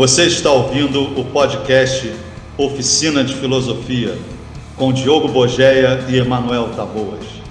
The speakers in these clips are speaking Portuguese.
Você está ouvindo o podcast Oficina de Filosofia com Diogo Bogeia e Emanuel Taboas.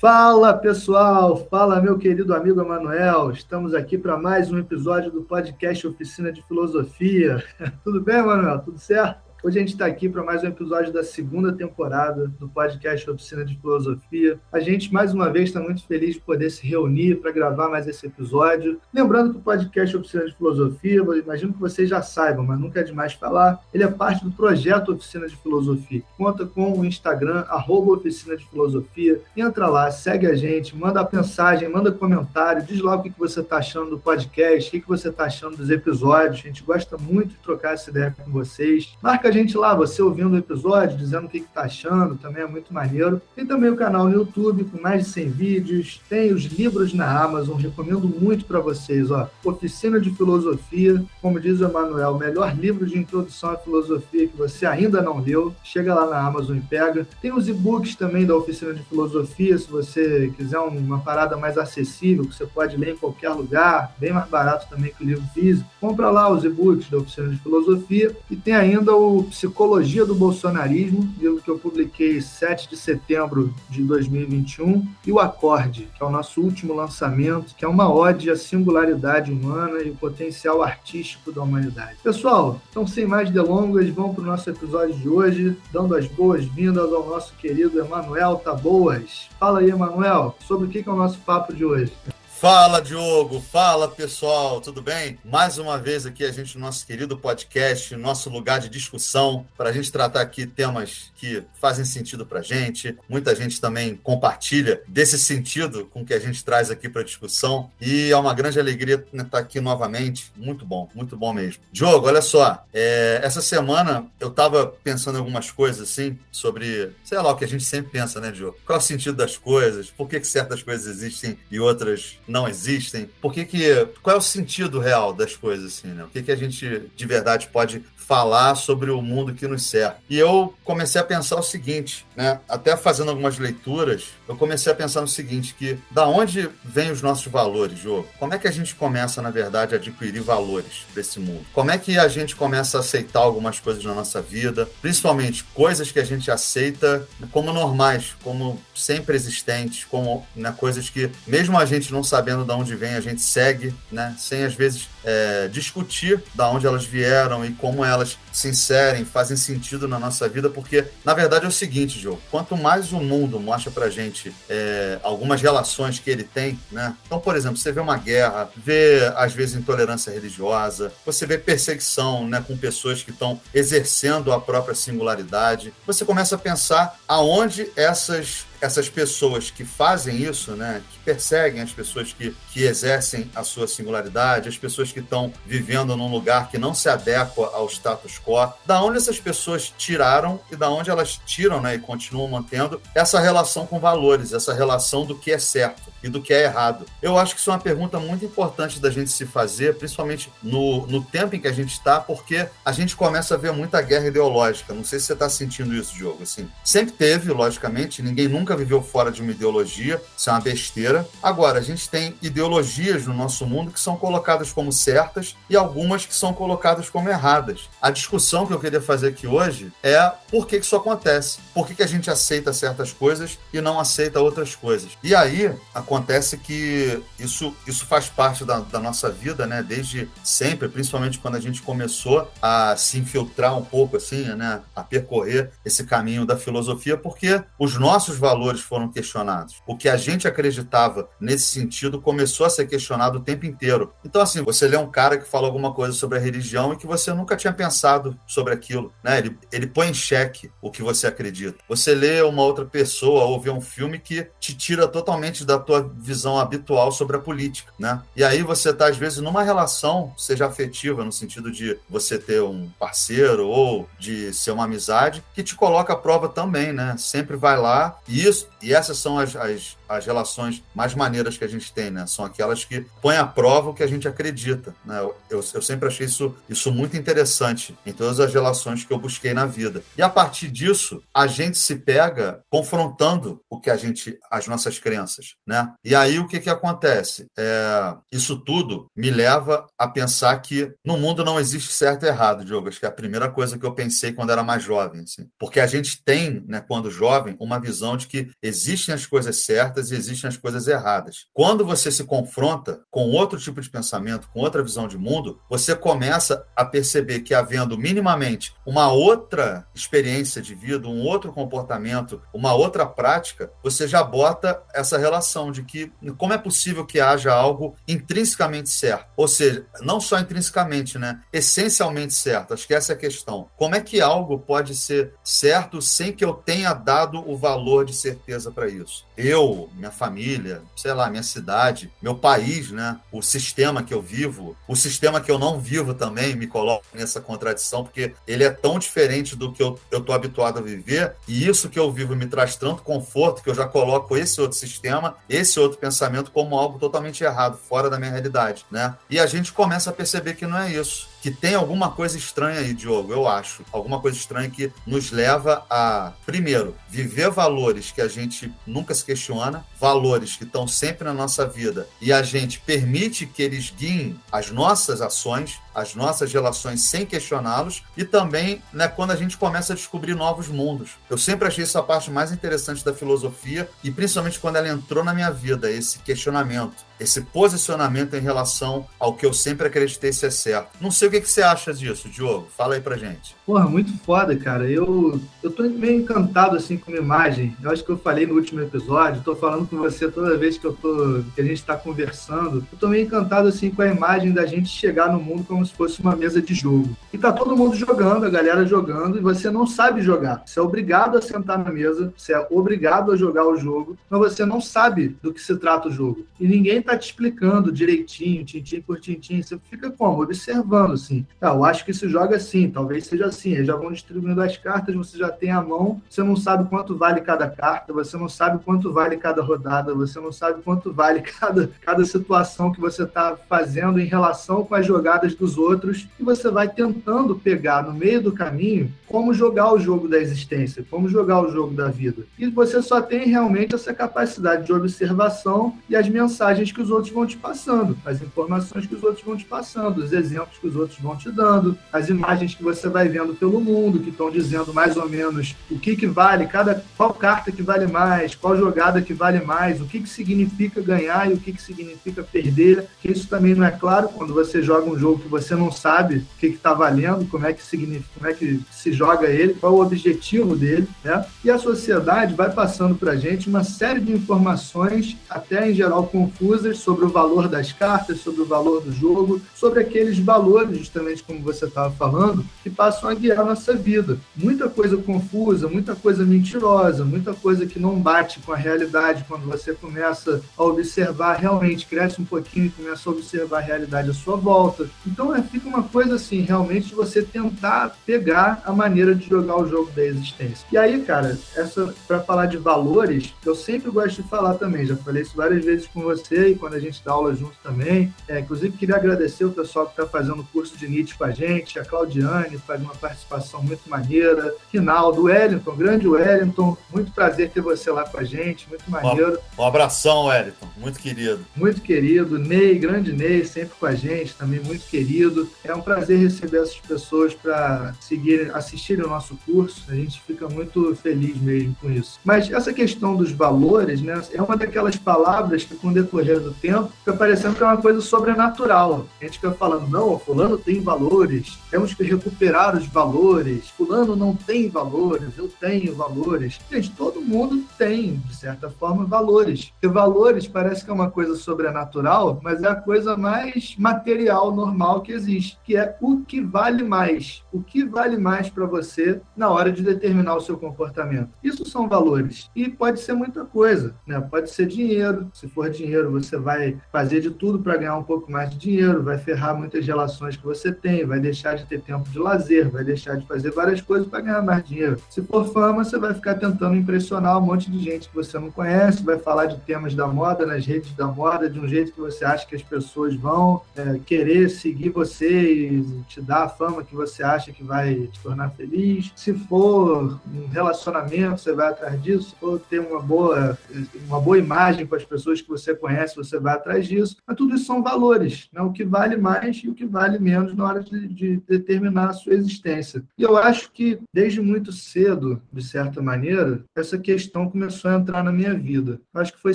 Fala pessoal, fala meu querido amigo Emanuel. Estamos aqui para mais um episódio do podcast Oficina de Filosofia. Tudo bem, Emanuel? Tudo certo? Hoje a gente está aqui para mais um episódio da segunda temporada do podcast Oficina de Filosofia. A gente, mais uma vez, está muito feliz de poder se reunir para gravar mais esse episódio. Lembrando que o podcast Oficina de Filosofia, imagino que vocês já saibam, mas nunca é demais falar, ele é parte do projeto Oficina de Filosofia. Conta com o Instagram, arroba Oficina de Filosofia. Entra lá, segue a gente, manda mensagem, manda comentário, diz lá o que você está achando do podcast, o que você está achando dos episódios. A gente gosta muito de trocar essa ideia com vocês. Marca gente lá, você ouvindo o episódio, dizendo o que está achando, também é muito maneiro. Tem também o canal no YouTube com mais de 100 vídeos, tem os livros na Amazon, recomendo muito para vocês. Ó. Oficina de Filosofia, como diz o Emanuel, o melhor livro de introdução à filosofia que você ainda não leu. Chega lá na Amazon e pega. Tem os e-books também da Oficina de Filosofia, se você quiser uma parada mais acessível, que você pode ler em qualquer lugar, bem mais barato também que o livro físico. Compra lá os e-books da Oficina de Filosofia e tem ainda o Psicologia do Bolsonarismo, livro que eu publiquei 7 de setembro de 2021, e o Acorde, que é o nosso último lançamento, que é uma ode à singularidade humana e o potencial artístico da humanidade. Pessoal, então sem mais delongas, vamos para o nosso episódio de hoje, dando as boas-vindas ao nosso querido Emanuel Taboas. Fala aí, Emanuel, sobre o que é o nosso papo de hoje. Fala, Diogo. Fala, pessoal. Tudo bem? Mais uma vez aqui a gente no nosso querido podcast, nosso lugar de discussão, para a gente tratar aqui temas que fazem sentido para a gente. Muita gente também compartilha desse sentido com que a gente traz aqui para discussão. E é uma grande alegria estar aqui novamente. Muito bom, muito bom mesmo. Diogo, olha só. É, essa semana eu estava pensando em algumas coisas assim sobre, sei lá, o que a gente sempre pensa, né, Diogo? Qual é o sentido das coisas? Por que, que certas coisas existem e outras não existem? Por que que, qual é o sentido real das coisas, assim, né? O que, que a gente de verdade pode falar sobre o mundo que nos cerca? E eu comecei a pensar o seguinte, né? Até fazendo algumas leituras, eu comecei a pensar no seguinte, que da onde vêm os nossos valores, Jô? Como é que a gente começa, na verdade, a adquirir valores para esse mundo? Como é que a gente começa a aceitar algumas coisas na nossa vida, principalmente coisas que a gente aceita como normais, como sempre existentes, como né, coisas que, mesmo a gente não sabendo de onde vem, a gente segue, né, sem às vezes é, discutir de onde elas vieram e como elas se inserem, fazem sentido na nossa vida, porque na verdade é o seguinte, Joe, quanto mais o mundo mostra pra gente é, algumas relações que ele tem, né? Então, por exemplo, você vê uma guerra, vê às vezes intolerância religiosa, você vê perseguição, né, com pessoas que estão exercendo a própria singularidade, você começa a pensar aonde essas essas pessoas que fazem isso, né, que perseguem as pessoas que, que exercem a sua singularidade, as pessoas que estão vivendo num lugar que não se adequa ao status quo, da onde essas pessoas tiraram e da onde elas tiram né, e continuam mantendo essa relação com valores, essa relação do que é certo e do que é errado. Eu acho que isso é uma pergunta muito importante da gente se fazer, principalmente no, no tempo em que a gente está, porque a gente começa a ver muita guerra ideológica. Não sei se você está sentindo isso, Diogo. Assim, sempre teve, logicamente, ninguém nunca viveu fora de uma ideologia, isso é uma besteira. Agora, a gente tem ideologias no nosso mundo que são colocadas como certas e algumas que são colocadas como erradas. A discussão que eu queria fazer aqui hoje é por que isso acontece, por que, que a gente aceita certas coisas e não aceita outras coisas. E aí acontece que isso, isso faz parte da, da nossa vida, né? Desde sempre, principalmente quando a gente começou a se infiltrar um pouco, assim, né? A percorrer esse caminho da filosofia, porque os nossos valores foram questionados. O que a gente acreditava nesse sentido começou a ser questionado o tempo inteiro. Então, assim, você lê um cara que fala alguma coisa sobre a religião e que você nunca tinha pensado sobre aquilo, né? Ele, ele põe em xeque o que você acredita. Você lê uma outra pessoa ou vê um filme que te tira totalmente da tua visão habitual sobre a política, né? E aí você tá, às vezes, numa relação, seja afetiva, no sentido de você ter um parceiro ou de ser uma amizade, que te coloca à prova também, né? Sempre vai lá e isso, e essas são as, as as relações mais maneiras que a gente tem, né? São aquelas que põem à prova o que a gente acredita, né? Eu, eu, eu sempre achei isso, isso muito interessante em todas as relações que eu busquei na vida. E a partir disso, a gente se pega confrontando o que a gente, as nossas crenças, né? E aí o que que acontece? É, isso tudo me leva a pensar que no mundo não existe certo e errado, Diogo. Acho que é a primeira coisa que eu pensei quando era mais jovem, assim. Porque a gente tem, né, quando jovem, uma visão de que existem as coisas certas e existem as coisas erradas. Quando você se confronta com outro tipo de pensamento, com outra visão de mundo, você começa a perceber que havendo minimamente uma outra experiência de vida, um outro comportamento, uma outra prática, você já bota essa relação de que como é possível que haja algo intrinsecamente certo? Ou seja, não só intrinsecamente, né? Essencialmente certo. Acho que essa é a questão. Como é que algo pode ser certo sem que eu tenha dado o valor de certeza para isso? Eu, minha família, sei lá, minha cidade, meu país, né? O sistema que eu vivo, o sistema que eu não vivo também me coloca nessa contradição, porque ele é tão diferente do que eu, eu tô habituado a viver, e isso que eu vivo me traz tanto conforto que eu já coloco esse outro sistema, esse outro pensamento como algo totalmente errado, fora da minha realidade, né? E a gente começa a perceber que não é isso que tem alguma coisa estranha aí, Diogo, eu acho. Alguma coisa estranha que nos leva a, primeiro, viver valores que a gente nunca se questiona, valores que estão sempre na nossa vida e a gente permite que eles guiem as nossas ações, as nossas relações sem questioná-los e também né, quando a gente começa a descobrir novos mundos. Eu sempre achei essa parte mais interessante da filosofia e principalmente quando ela entrou na minha vida, esse questionamento esse posicionamento em relação ao que eu sempre acreditei ser certo. Não sei o que, que você acha disso, Diogo. Fala aí pra gente. Porra, muito foda, cara. Eu, eu tô meio encantado assim com a imagem. Eu acho que eu falei no último episódio, tô falando com você toda vez que eu tô que a gente tá conversando. Eu tô meio encantado assim com a imagem da gente chegar no mundo como se fosse uma mesa de jogo. E tá todo mundo jogando, a galera jogando, e você não sabe jogar. Você é obrigado a sentar na mesa, você é obrigado a jogar o jogo, mas você não sabe do que se trata o jogo. E ninguém tá tá te explicando direitinho, tintim por tintim. Você fica como? Observando, assim. Ah, eu acho que se joga assim, talvez seja assim. Eles já vão distribuindo as cartas, você já tem a mão, você não sabe quanto vale cada carta, você não sabe quanto vale cada rodada, você não sabe quanto vale cada, cada situação que você está fazendo em relação com as jogadas dos outros, e você vai tentando pegar no meio do caminho como jogar o jogo da existência, como jogar o jogo da vida. E você só tem realmente essa capacidade de observação e as mensagens que que os outros vão te passando, as informações que os outros vão te passando, os exemplos que os outros vão te dando, as imagens que você vai vendo pelo mundo, que estão dizendo mais ou menos o que, que vale, cada qual carta que vale mais, qual jogada que vale mais, o que, que significa ganhar e o que, que significa perder, que isso também não é claro quando você joga um jogo que você não sabe o que está valendo, como é que significa, como é que se joga ele, qual o objetivo dele, né? E a sociedade vai passando para a gente uma série de informações, até em geral confusas, sobre o valor das cartas, sobre o valor do jogo, sobre aqueles valores, justamente como você estava falando, que passam a guiar a nossa vida. Muita coisa confusa, muita coisa mentirosa, muita coisa que não bate com a realidade quando você começa a observar, realmente cresce um pouquinho e começa a observar a realidade à sua volta. Então é, fica uma coisa assim, realmente de você tentar pegar a maneira de jogar o jogo da existência. E aí, cara, essa para falar de valores, eu sempre gosto de falar também, já falei isso várias vezes com você quando a gente dá aula junto também. É, inclusive, queria agradecer o pessoal que está fazendo o curso de Nietzsche com a gente, a Claudiane, faz uma participação muito maneira, Rinaldo, Wellington, grande Wellington, muito prazer ter você lá com a gente, muito maneiro. Um, abração, Wellington, muito querido. Muito querido, Ney, grande Ney, sempre com a gente, também muito querido. É um prazer receber essas pessoas para seguir, assistirem o nosso curso, a gente fica muito feliz mesmo com isso. Mas essa questão dos valores, né, é uma daquelas palavras que, com o decorrer do tempo, fica parecendo que é uma coisa sobrenatural. A gente fica falando, não, fulano tem valores, temos que recuperar os valores, fulano não tem valores, eu tenho valores. Gente, todo mundo tem, de certa forma, valores. Porque valores parece que é uma coisa sobrenatural, mas é a coisa mais material, normal que existe, que é o que vale mais. O que vale mais para você na hora de determinar o seu comportamento. Isso são valores. E pode ser muita coisa, né? Pode ser dinheiro. Se for dinheiro, você você vai fazer de tudo para ganhar um pouco mais de dinheiro, vai ferrar muitas relações que você tem, vai deixar de ter tempo de lazer, vai deixar de fazer várias coisas para ganhar mais dinheiro. Se for fama, você vai ficar tentando impressionar um monte de gente que você não conhece, vai falar de temas da moda nas redes da moda de um jeito que você acha que as pessoas vão é, querer seguir você e te dar a fama que você acha que vai te tornar feliz. Se for um relacionamento, você vai atrás disso. Se for ter uma boa, uma boa imagem com as pessoas que você conhece, você vai atrás disso. Mas tudo isso são valores, né? o que vale mais e o que vale menos na hora de, de determinar a sua existência. E eu acho que desde muito cedo, de certa maneira, essa questão começou a entrar na minha vida. Eu acho que foi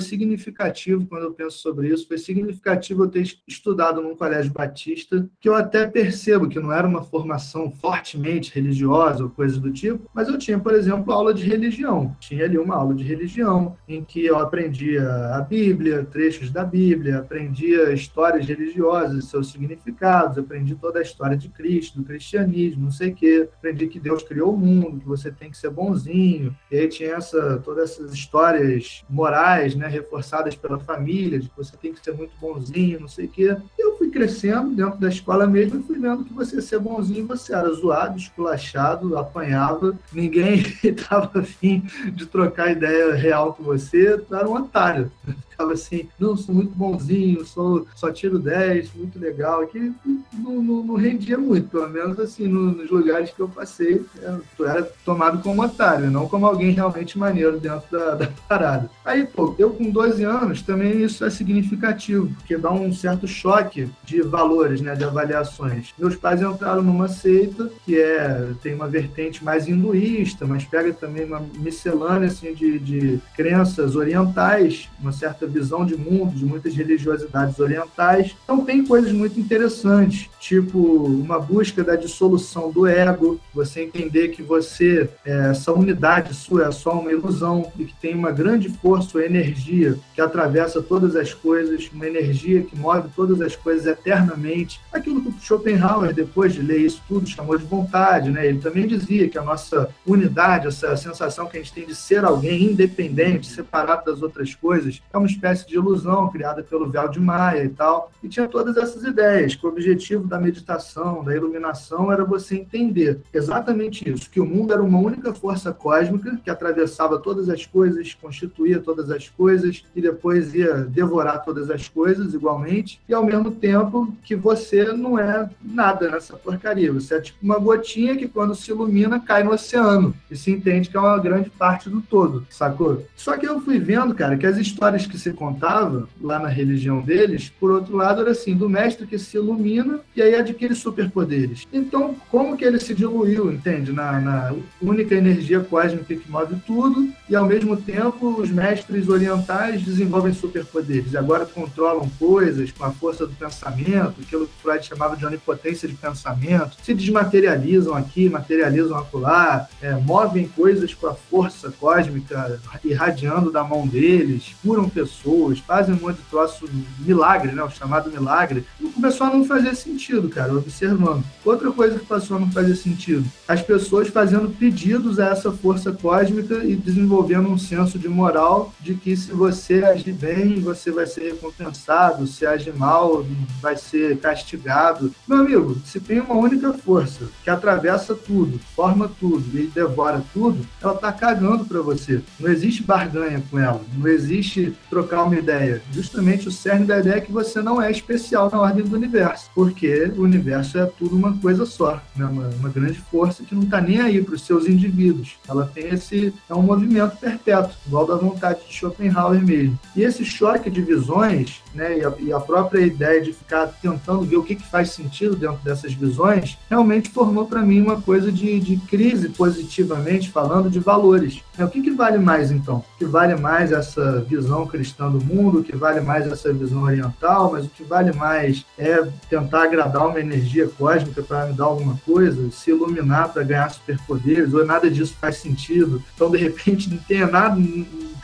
significativo quando eu penso sobre isso, foi significativo eu ter estudado num colégio batista, que eu até percebo que não era uma formação fortemente religiosa ou coisa do tipo, mas eu tinha, por exemplo, aula de religião. Tinha ali uma aula de religião em que eu aprendia a Bíblia, trechos da Bíblia, aprendia histórias religiosas, seus significados, aprendi toda a história de Cristo, do cristianismo, não sei o quê. Aprendi que Deus criou o mundo, que você tem que ser bonzinho. E aí tinha essa, todas essas histórias morais, né, reforçadas pela família, de que você tem que ser muito bonzinho, não sei o quê. Eu fui crescendo dentro da escola mesmo e fui vendo que você ser bonzinho, você era zoado, esculachado, apanhava, ninguém estava afim de trocar ideia real com você, era um otário ficava assim, não, sou muito bonzinho, sou, só tiro 10, muito legal, que não, não, não rendia muito, pelo menos assim, no, nos lugares que eu passei, é, tu era tomado como otário, não como alguém realmente maneiro dentro da, da parada. Aí, pô, eu com 12 anos, também isso é significativo, porque dá um certo choque de valores, né, de avaliações. Meus pais entraram numa seita que é, tem uma vertente mais hinduísta, mas pega também uma miscelânea, assim, de, de crenças orientais, uma certa visão de mundo de muitas religiosidades orientais. Então tem coisas muito interessantes, tipo uma busca da dissolução do ego, você entender que você, é, essa unidade sua é só uma ilusão e que tem uma grande força ou energia que atravessa todas as coisas, uma energia que move todas as coisas eternamente. Aquilo que Schopenhauer, depois de ler isso tudo, chamou de vontade, né? Ele também dizia que a nossa unidade, essa sensação que a gente tem de ser alguém independente, separado das outras coisas, é uma espécie de ilusão criada pelo véu de Maia e tal. E tinha todas essas ideias, que o objetivo da meditação, da iluminação, era você entender exatamente isso, que o mundo era uma única força cósmica que atravessava todas as coisas, constituía todas as coisas e depois ia devorar todas as coisas igualmente, e ao mesmo tempo que você não é nada nessa porcaria. Você é tipo uma gotinha que quando se ilumina cai no oceano e se entende que é uma grande parte do todo, sacou? Só que eu fui vendo, cara, que as histórias que se contava lá na religião deles, por outro lado, era assim, do mestre que se ilumina e aí adquire superpoderes. Então, como que ele se diluiu, entende? Na, na única energia cósmica que move tudo, e ao mesmo tempo os mestres orientais desenvolvem superpoderes. Agora controlam coisas com a força do pensamento, aquilo que Freud chamava de onipotência de pensamento, se desmaterializam aqui, materializam acolá, é, movem coisas com a força cósmica irradiando da mão deles, curam pessoas pessoas, fazem um monte de troço milagre, né? O chamado milagre. E começou a não fazer sentido, cara, observando. Outra coisa que passou a não fazer sentido, as pessoas fazendo pedidos a essa força cósmica e desenvolvendo um senso de moral de que se você agir bem, você vai ser recompensado, se agir mal, vai ser castigado. Meu amigo, se tem uma única força que atravessa tudo, forma tudo e devora tudo, ela tá cagando para você. Não existe barganha com ela, não existe trocar uma ideia. Justamente o cerne da ideia é que você não é especial na ordem do universo, porque o universo é tudo uma coisa só, né? uma, uma grande força que não está nem aí para os seus indivíduos. Ela tem esse é um movimento perpétuo, igual da vontade de Schopenhauer mesmo. E esse choque de visões, né, e a, e a própria ideia de ficar tentando ver o que, que faz sentido dentro dessas visões, realmente formou para mim uma coisa de, de crise positivamente falando de valores. É, o que, que vale mais então? O que vale mais essa visão cristã do mundo, o que vale mais essa visão oriental, mas o que vale mais é tentar agradar uma energia cósmica para me dar alguma coisa, se iluminar para ganhar superpoderes, ou nada disso faz sentido. Então, de repente, não tem nada,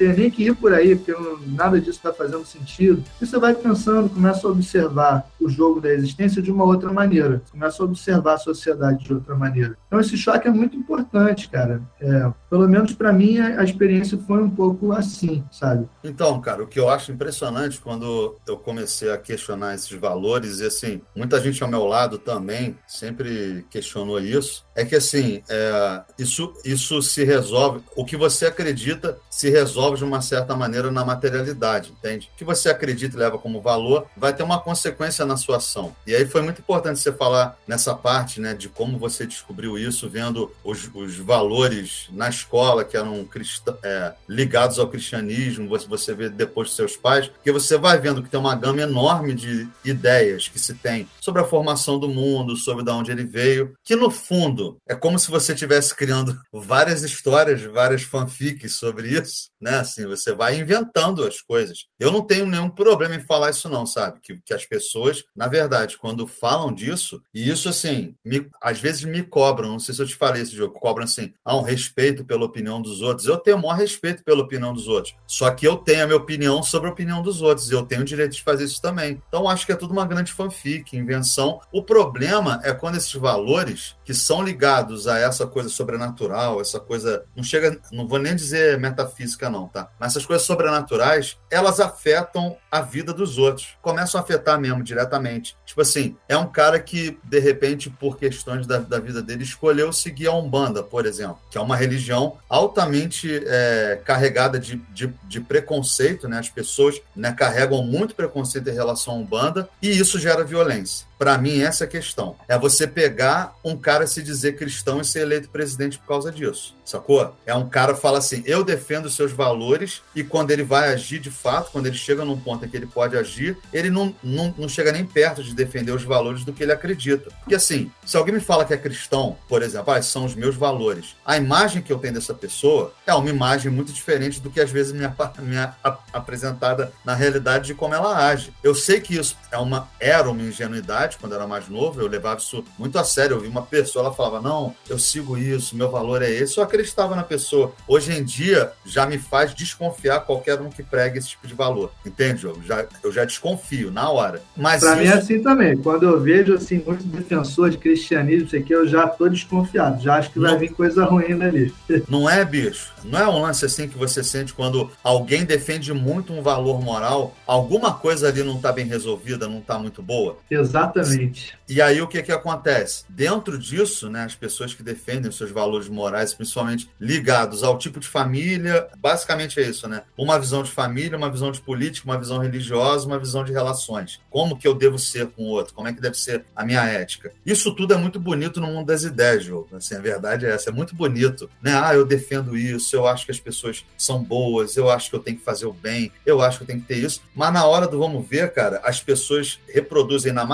nem que ir por aí, porque nada disso está fazendo sentido. E você vai pensando, começa a observar o jogo da existência de uma outra maneira, começa a observar a sociedade de outra maneira. Então, esse choque é muito importante, cara. É, pelo menos para mim, a, experiência foi um pouco assim, sabe? Então, cara, o que eu acho impressionante quando eu comecei a questionar esses valores, e assim, muita gente ao meu lado também sempre questionou isso, é que assim, é, isso, isso se resolve, o que você acredita se resolve de uma certa maneira na materialidade, entende? O que você acredita e leva como valor vai ter uma consequência na sua ação. E aí foi muito importante você falar nessa parte, né, de como você descobriu isso, vendo os, os valores na escola que eram é, ligados ao cristianismo, você, você vê depois dos seus pais, que você vai vendo que tem uma gama enorme de ideias que se tem sobre a formação do mundo, sobre de onde ele veio, que no fundo é como se você estivesse criando várias histórias, várias fanfics sobre isso, né? Assim, você vai inventando as coisas. Eu não tenho nenhum problema em falar isso não, sabe? Que, que as pessoas, na verdade, quando falam disso, e isso assim, me, às vezes me cobram, não sei se eu te falei esse jogo, cobram assim, ah, um respeito pela opinião dos outros. Eu tenho o maior respeito pela opinião dos outros. Só que eu tenho a minha opinião sobre a opinião dos outros, e eu tenho o direito de fazer isso também. Então, acho que é tudo uma grande fanfic, invenção. O problema é quando esses valores que são ligados a essa coisa sobrenatural, essa coisa. Não chega, não vou nem dizer metafísica, não, tá? Mas essas coisas sobrenaturais, elas afetam a vida dos outros. Começam a afetar mesmo diretamente. Tipo assim, é um cara que, de repente, por questões da, da vida dele, escolheu seguir a Umbanda, por exemplo, que é uma religião altamente é, carregada de, de, de, preconceito, né? As pessoas né, carregam muito preconceito em relação à Umbanda e isso gera violência. Para mim, essa é a questão. É você pegar um cara se dizer cristão e ser eleito presidente por causa disso. Sacou? É um cara fala assim: eu defendo os seus valores, e quando ele vai agir de fato, quando ele chega num ponto em que ele pode agir, ele não, não, não chega nem perto de defender os valores do que ele acredita. Porque assim, se alguém me fala que é cristão, por exemplo, ah, são os meus valores, a imagem que eu tenho dessa pessoa é uma imagem muito diferente do que às vezes me, apresentada na realidade de como ela age. Eu sei que isso é uma, era uma ingenuidade quando eu era mais novo, eu levava isso muito a sério. Eu vi uma pessoa, ela falava: Não, eu sigo isso, meu valor é esse. Eu acreditava na pessoa. Hoje em dia, já me faz desconfiar qualquer um que pregue esse tipo de valor. Entende, eu já, eu já desconfio na hora. Mas pra isso... mim é assim também. Quando eu vejo assim, muito defensor de cristianismo, isso aqui, eu já tô desconfiado. Já acho que vai vir coisa ruim dali. Não é, bicho? Não é um lance assim que você sente quando alguém defende muito um valor moral, alguma coisa ali não tá bem resolvida, não tá muito boa? Exatamente. E aí o que que acontece? Dentro disso, né, as pessoas que defendem os seus valores morais, principalmente ligados ao tipo de família, basicamente é isso, né? Uma visão de família, uma visão de política, uma visão religiosa, uma visão de relações. Como que eu devo ser com o outro? Como é que deve ser a minha ética? Isso tudo é muito bonito no mundo das ideias, Jogo. Assim, a verdade é essa, é muito bonito, né? Ah, eu defendo isso, eu acho que as pessoas são boas, eu acho que eu tenho que fazer o bem, eu acho que eu tenho que ter isso. Mas na hora do vamos ver, cara, as pessoas reproduzem na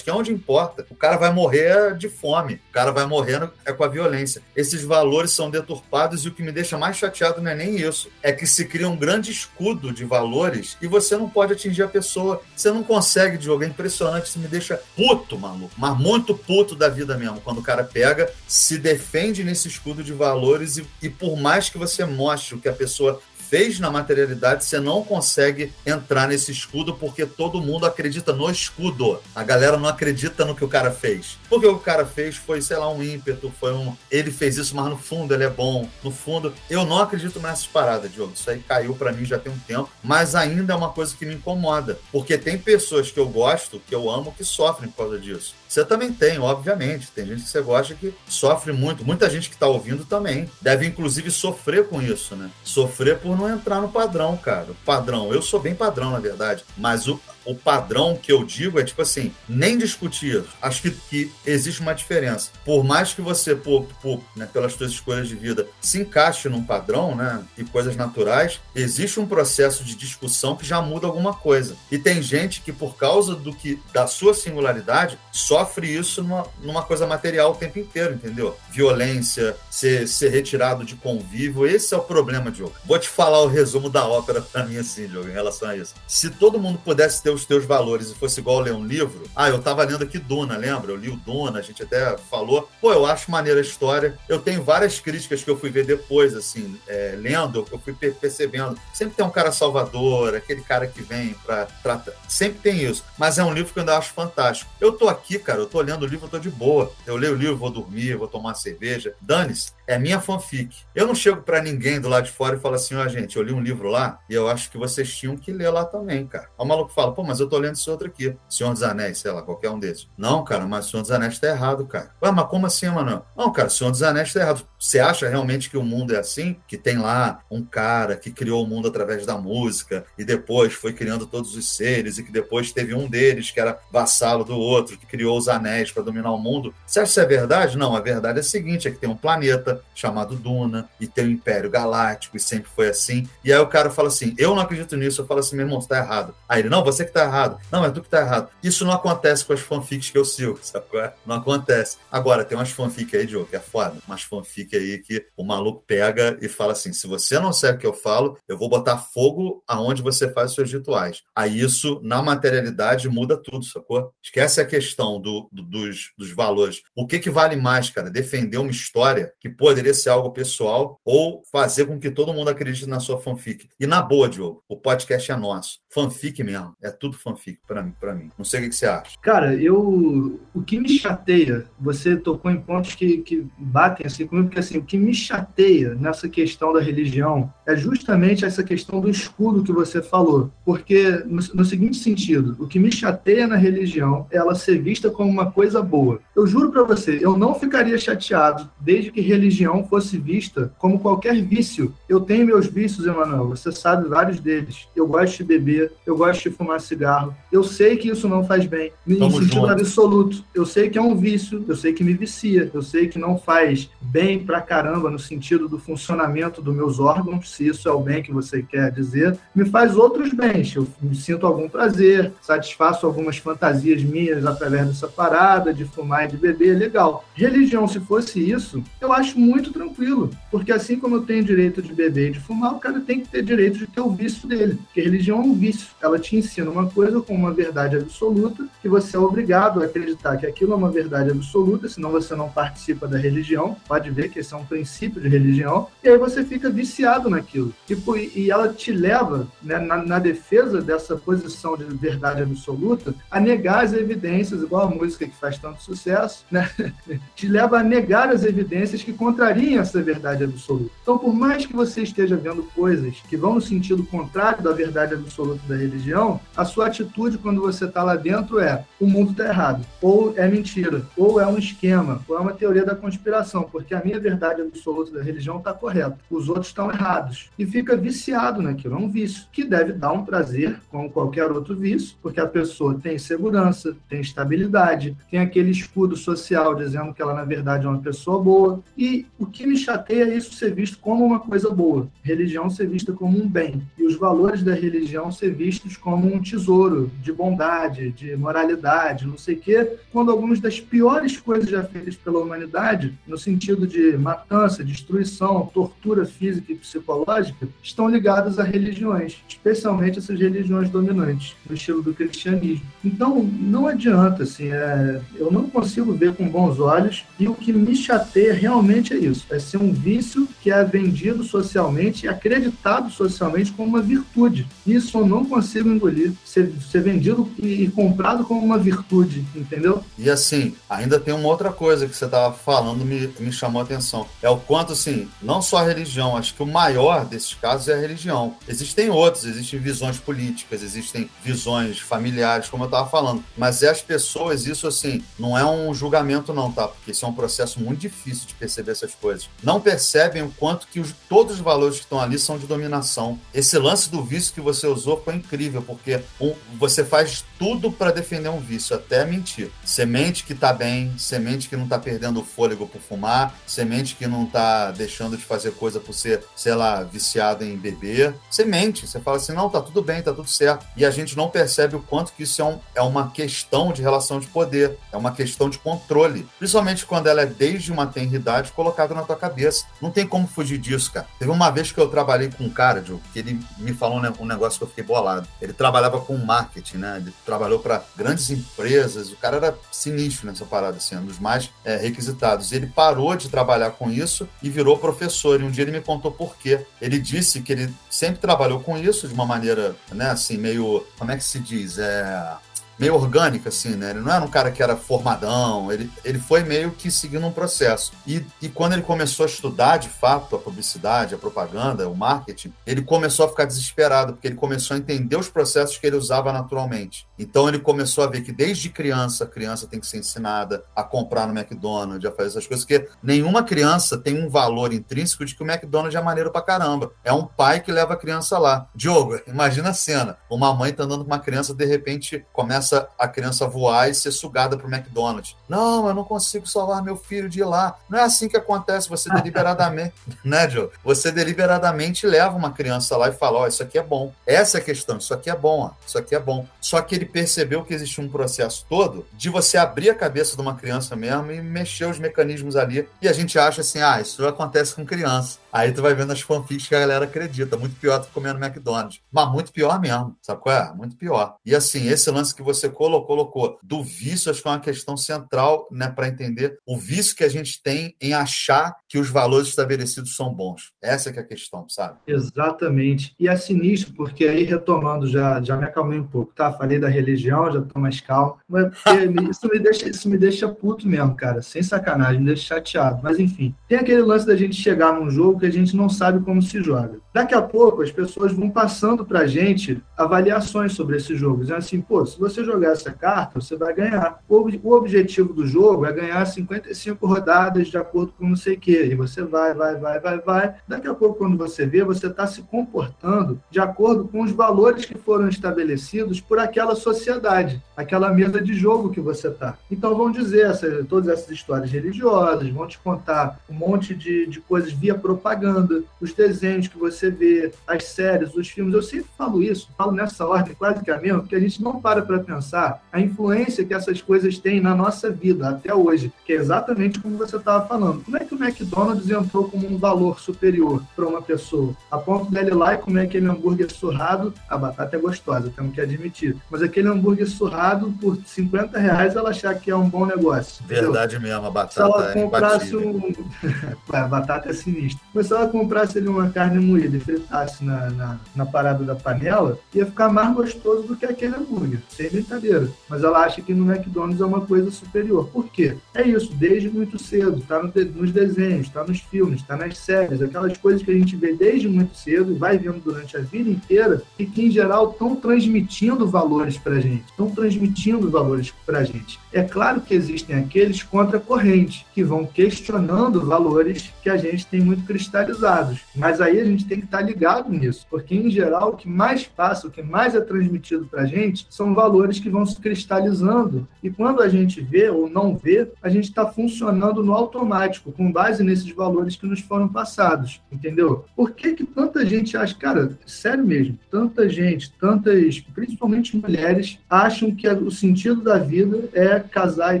que é onde importa. O cara vai morrer de fome, o cara vai morrendo é com a violência. Esses valores são deturpados e o que me deixa mais chateado não é nem isso, é que se cria um grande escudo de valores e você não pode atingir a pessoa. Você não consegue, Diogo, é impressionante, isso me deixa puto, maluco, mas muito puto da vida mesmo, quando o cara pega, se defende nesse escudo de valores e, e por mais que você mostre o que a pessoa fez na materialidade, você não consegue entrar nesse escudo porque todo mundo acredita no escudo. A galera não acredita no que o cara fez. Porque o cara fez foi, sei lá, um ímpeto, foi um. Ele fez isso, mas no fundo ele é bom. No fundo, eu não acredito nessas paradas, Diogo. Isso aí caiu para mim já tem um tempo, mas ainda é uma coisa que me incomoda. Porque tem pessoas que eu gosto, que eu amo, que sofrem por causa disso. Você também tem, obviamente. Tem gente que você gosta que sofre muito. Muita gente que está ouvindo também. Deve, inclusive, sofrer com isso, né? Sofrer por não entrar no padrão, cara. Padrão. Eu sou bem padrão, na verdade. Mas o, o padrão que eu digo é tipo assim, nem discutir. Acho que, que existe uma diferença. Por mais que você, por, por né, pelas suas escolhas de vida, se encaixe num padrão, né, e coisas naturais, existe um processo de discussão que já muda alguma coisa. E tem gente que, por causa do que da sua singularidade, sofre isso numa, numa coisa material o tempo inteiro, entendeu? Violência, ser, ser retirado de convívio, esse é o problema, Diogo. Vou te falar o resumo da ópera para mim, assim, Diogo, em relação a isso. Se todo mundo pudesse ter ter os teus valores e fosse igual ler um livro, ah, eu tava lendo aqui Duna, lembra? Eu li o Duna, a gente até falou, pô, eu acho maneira a história. Eu tenho várias críticas que eu fui ver depois, assim, é, lendo, eu fui percebendo. Sempre tem um cara salvador, aquele cara que vem pra tratar. Sempre tem isso. Mas é um livro que eu ainda acho fantástico. Eu tô aqui, cara, eu tô lendo o livro, eu tô de boa. Eu leio o livro, vou dormir, vou tomar cerveja. Dane-se é minha fanfic. Eu não chego para ninguém do lado de fora e falo assim, ó, oh, gente, eu li um livro lá e eu acho que vocês tinham que ler lá também, cara. O maluco fala, pô, mas eu tô lendo esse outro aqui, Senhor dos Anéis, sei lá, qualquer um desses. Não, cara, mas Senhor dos Anéis tá errado, cara. Ué, mas como assim, mano? Não, cara, Senhor dos Anéis tá errado. Você acha realmente que o mundo é assim? Que tem lá um cara que criou o mundo através da música e depois foi criando todos os seres e que depois teve um deles que era vassalo do outro, que criou os anéis para dominar o mundo. Você acha que isso é verdade? Não, a verdade é a seguinte, é que tem um planeta chamado Duna, e tem o Império Galáctico, e sempre foi assim. E aí o cara fala assim: eu não acredito nisso. Eu falo assim, meu irmão, você tá errado. Aí ele, não, você que tá errado. Não, é tu que tá errado. Isso não acontece com as fanfics que eu sigo, sabe é? Não acontece. Agora, tem umas fanfics aí, Diogo, que é foda. Umas fanfics aí que o maluco pega e fala assim: se você não sabe o que eu falo, eu vou botar fogo aonde você faz seus rituais. Aí isso, na materialidade, muda tudo, sacou? Esquece a questão do, do, dos, dos valores. O que, que vale mais, cara? Defender uma história que poderia ser algo pessoal ou fazer com que todo mundo acredite na sua fanfic. E na boa, Diogo, o podcast é nosso. Fanfic mesmo. É tudo fanfic para mim, mim. Não sei o que você acha. Cara, eu o que me chateia, você tocou em pontos que, que batem assim comigo, porque assim, o que me chateia nessa questão da religião é justamente essa questão do escudo que você falou. Porque no, no seguinte sentido, o que me chateia na religião é ela ser vista como uma coisa boa. Eu juro para você, eu não ficaria chateado desde que religião fosse vista como qualquer vício. Eu tenho meus vícios, Emanuel, você sabe vários deles. Eu gosto de beber, eu gosto de fumar cigarro. Eu sei que isso não faz bem, em sentido junto. absoluto. Eu sei que é um vício, eu sei que me vicia, eu sei que não faz bem pra caramba no sentido do funcionamento dos meus órgãos, se isso é o bem que você quer dizer. Me faz outros bens, eu me sinto algum prazer, satisfaço algumas fantasias minhas através dessa parada de fumar e de beber, legal. Religião, se fosse isso, eu acho muito tranquilo. Porque assim como eu tenho direito de beber e de fumar, o cara tem que ter direito de ter o vício dele. Porque religião é um vício. Ela te ensina uma coisa com uma verdade absoluta, que você é obrigado a acreditar que aquilo é uma verdade absoluta, senão você não participa da religião. Pode ver que esse é um princípio de religião. E aí você fica viciado naquilo. Tipo, e ela te leva, né, na, na defesa dessa posição de verdade absoluta, a negar as evidências, igual a música que faz tanto sucesso, né? te leva a negar as evidências que contrariam essa verdade absoluta. Então, por mais que você esteja vendo coisas que vão no sentido contrário da verdade absoluta da religião, a sua atitude quando você está lá dentro é: o mundo está errado, ou é mentira, ou é um esquema, ou é uma teoria da conspiração, porque a minha verdade absoluta da religião está correta, os outros estão errados. E fica viciado naquilo. É um vício que deve dar um prazer, como qualquer outro vício, porque a pessoa tem segurança, tem estabilidade, tem aquele escudo social dizendo que ela, na verdade, é uma pessoa boa. E o que me chateia isso ser visto como uma coisa boa, religião ser vista como um bem, e os valores da religião ser vistos como um tesouro de bondade, de moralidade, não sei o quê, quando algumas das piores coisas já feitas pela humanidade, no sentido de matança, destruição, tortura física e psicológica, estão ligadas a religiões, especialmente essas religiões dominantes, no estilo do cristianismo. Então, não adianta, assim, é, eu não consigo ver com bons olhos, e o que me chateia realmente é isso, é ser um vício que é vendido socialmente acreditado socialmente como uma virtude. Isso eu não consigo engolir. Ser, ser vendido e, e comprado como uma virtude, entendeu? E assim, ainda tem uma outra coisa que você estava falando me, me chamou a atenção. É o quanto, assim, não só a religião, acho que o maior desses casos é a religião. Existem outros, existem visões políticas, existem visões familiares, como eu estava falando. Mas é as pessoas, isso assim, não é um julgamento, não, tá? Porque isso é um processo muito difícil de perceber essas coisas. Não percebe percebem o quanto que os, todos os valores que estão ali são de dominação. Esse lance do vício que você usou foi incrível, porque um, você faz tudo para defender um vício, até mentir. Semente que está bem, semente que não está perdendo o fôlego por fumar, semente mente que não tá deixando de fazer coisa por ser, sei lá, viciado em beber. Você mente, você fala assim, não, tá tudo bem, tá tudo certo. E a gente não percebe o quanto que isso é, um, é uma questão de relação de poder, é uma questão de controle. Principalmente quando ela é desde uma tenridade colocada na tua cabeça. Não tem como fugir disso, cara. Teve uma vez que eu trabalhei com um cara, que ele me falou um negócio que eu fiquei bolado. Ele trabalhava com marketing, né? Ele trabalhou para grandes empresas, o cara era sinistro nessa parada, assim, um dos mais é, requisitados. Ele parou de trabalhar com isso e virou professor. E um dia ele me contou por quê. Ele disse que ele sempre trabalhou com isso de uma maneira, né, assim, meio. Como é que se diz? É meio orgânica, assim, né? Ele não era um cara que era formadão, ele, ele foi meio que seguindo um processo. E, e quando ele começou a estudar, de fato, a publicidade, a propaganda, o marketing, ele começou a ficar desesperado, porque ele começou a entender os processos que ele usava naturalmente. Então ele começou a ver que desde criança, a criança tem que ser ensinada a comprar no McDonald's, a fazer essas coisas, porque nenhuma criança tem um valor intrínseco de que o McDonald's é maneiro pra caramba. É um pai que leva a criança lá. Diogo, imagina a cena. Uma mãe tá andando com uma criança, de repente começa a criança voar e ser sugada para o McDonald's. Não, eu não consigo salvar meu filho de ir lá. Não é assim que acontece. Você deliberadamente, né, Joe? Você deliberadamente leva uma criança lá e fala: Ó, oh, isso aqui é bom. Essa é a questão. Isso aqui é bom, ó. Isso aqui é bom. Só que ele percebeu que existia um processo todo de você abrir a cabeça de uma criança mesmo e mexer os mecanismos ali. E a gente acha assim: ah, isso acontece com criança. Aí tu vai vendo as fanfics que a galera acredita. Muito pior do que comendo McDonald's. Mas muito pior mesmo. Sabe qual é? Muito pior. E assim, esse lance que você colocou, colocou do vício, acho que é uma questão central né, para entender o vício que a gente tem em achar que os valores estabelecidos são bons. Essa é, que é a questão, sabe? Exatamente. E é sinistro, porque aí, retomando, já, já me acalmei um pouco, tá? Falei da religião, já estou mais calmo. Mas isso me, deixa, isso me deixa puto mesmo, cara. Sem sacanagem, me deixa chateado. Mas enfim, tem aquele lance da gente chegar num jogo que a gente não sabe como se joga. Daqui a pouco, as pessoas vão passando para a gente avaliações sobre esse jogo. Dizendo assim, pô, se você jogar essa carta, você vai ganhar. O, objetivo do jogo é ganhar 55 rodadas de acordo com não sei o quê. E você vai, vai, vai, vai, vai. Daqui a pouco, quando você vê, você está se comportando de acordo com os valores que foram estabelecidos por aquela sociedade, aquela mesa de jogo que você está. Então, vão dizer essa, todas essas histórias religiosas, vão te contar um monte de, de coisas via propaganda, os desenhos que você vê, as séries, os filmes. Eu sempre falo isso, falo nessa ordem quase que a mesma, porque a gente não para para pensar a influência que essas coisas têm na nossa vida até hoje, que é exatamente como você estava falando. Como é que o McDonald's entrou como um valor superior para uma pessoa? A ponto dele ir lá e comer aquele hambúrguer surrado, a batata é gostosa, temos que admitir, mas aquele hambúrguer surrado por 50 reais ela achar que é um bom negócio. Verdade entendeu? mesmo, a batata se ela é comprasse um... a batata é sinistra. Mas se ela comprasse ali uma carne moída e fritasse na, na, na parada da panela, ia ficar mais gostoso do que aquele hambúrguer. Sem brincadeira. Mas ela acha que no McDonald's é uma coisa superior. Por quê? É isso, desde muito cedo. Está no nos desenhos, está nos filmes, está nas séries, aquelas coisas que a gente vê desde muito cedo e vai vendo durante a vida inteira e que, em geral, estão transmitindo valores para gente. Estão transmitindo valores para gente. É claro que existem aqueles contra a corrente, que vão questionando valores que a gente tem muito cristalizados. Mas aí a gente tem que estar tá ligado nisso, porque, em geral, o que mais passa, o que mais é transmitido para a gente são valores que vão se cristalizando. E quando a gente vê ou não vê, a gente está funcionando no automático, com base nesses valores que nos foram passados, entendeu? Por que, que tanta gente acha, cara, sério mesmo, tanta gente, tantas, principalmente mulheres, acham que o sentido da vida é casar e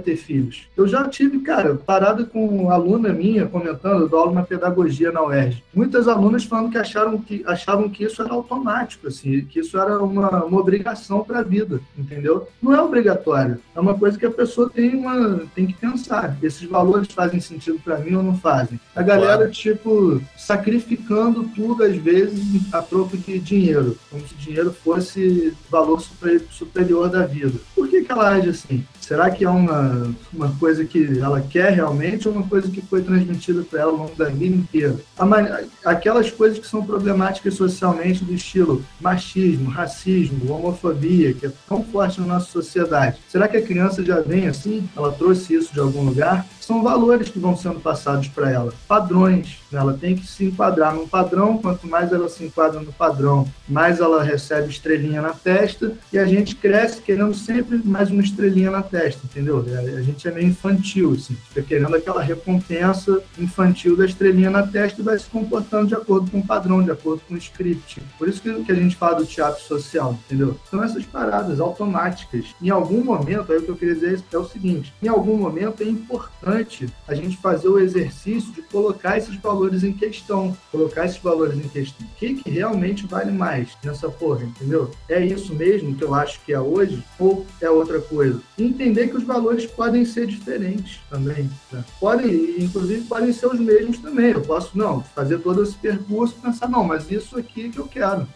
ter filhos? Eu já tive, cara, parada com uma aluna minha comentando, eu dou aula na pedagogia na UERJ. Muitas alunas falando que acharam que achavam que isso era automático, assim, que isso era uma, uma obrigação para a vida, entendeu? Não é obrigatório. É uma coisa que a pessoa tem, uma, tem que pensar. Esses valores fazem sentido para mim ou não fazem? A galera, claro. tipo, sacrificando tudo, às vezes, a troco de dinheiro. Como se dinheiro fosse valor superior da vida. Por que, que ela age assim? Será que é uma, uma coisa que ela quer realmente ou uma coisa que foi transmitida para ela ao longo da vida inteira? Aquelas coisas que são problemáticas socialmente, do estilo machismo, racismo, homofobia, que é tão forte na nossa sociedade. Será que a criança já vem assim? Ela trouxe isso de algum lugar? São valores que vão sendo passados para ela, padrões. Né? Ela tem que se enquadrar num padrão, quanto mais ela se enquadra no padrão, mais ela recebe estrelinha na testa, e a gente cresce querendo sempre mais uma estrelinha na testa entendeu? É, a gente é meio infantil, assim, fica querendo aquela recompensa infantil da estrelinha na testa e vai se comportando de acordo com o padrão, de acordo com o script. Por isso que, a gente fala do teatro social, entendeu? São essas paradas automáticas. Em algum momento, aí o que eu queria dizer é o seguinte: em algum momento é importante a gente fazer o exercício de colocar esses valores em questão, colocar esses valores em questão. O que, que realmente vale mais nessa porra, entendeu? É isso mesmo que eu acho que é hoje ou é outra coisa? entender que os valores podem ser diferentes também. Né? Podem, inclusive, podem ser os mesmos também. Eu posso, não, fazer todo esse percurso e pensar, não, mas isso aqui que eu quero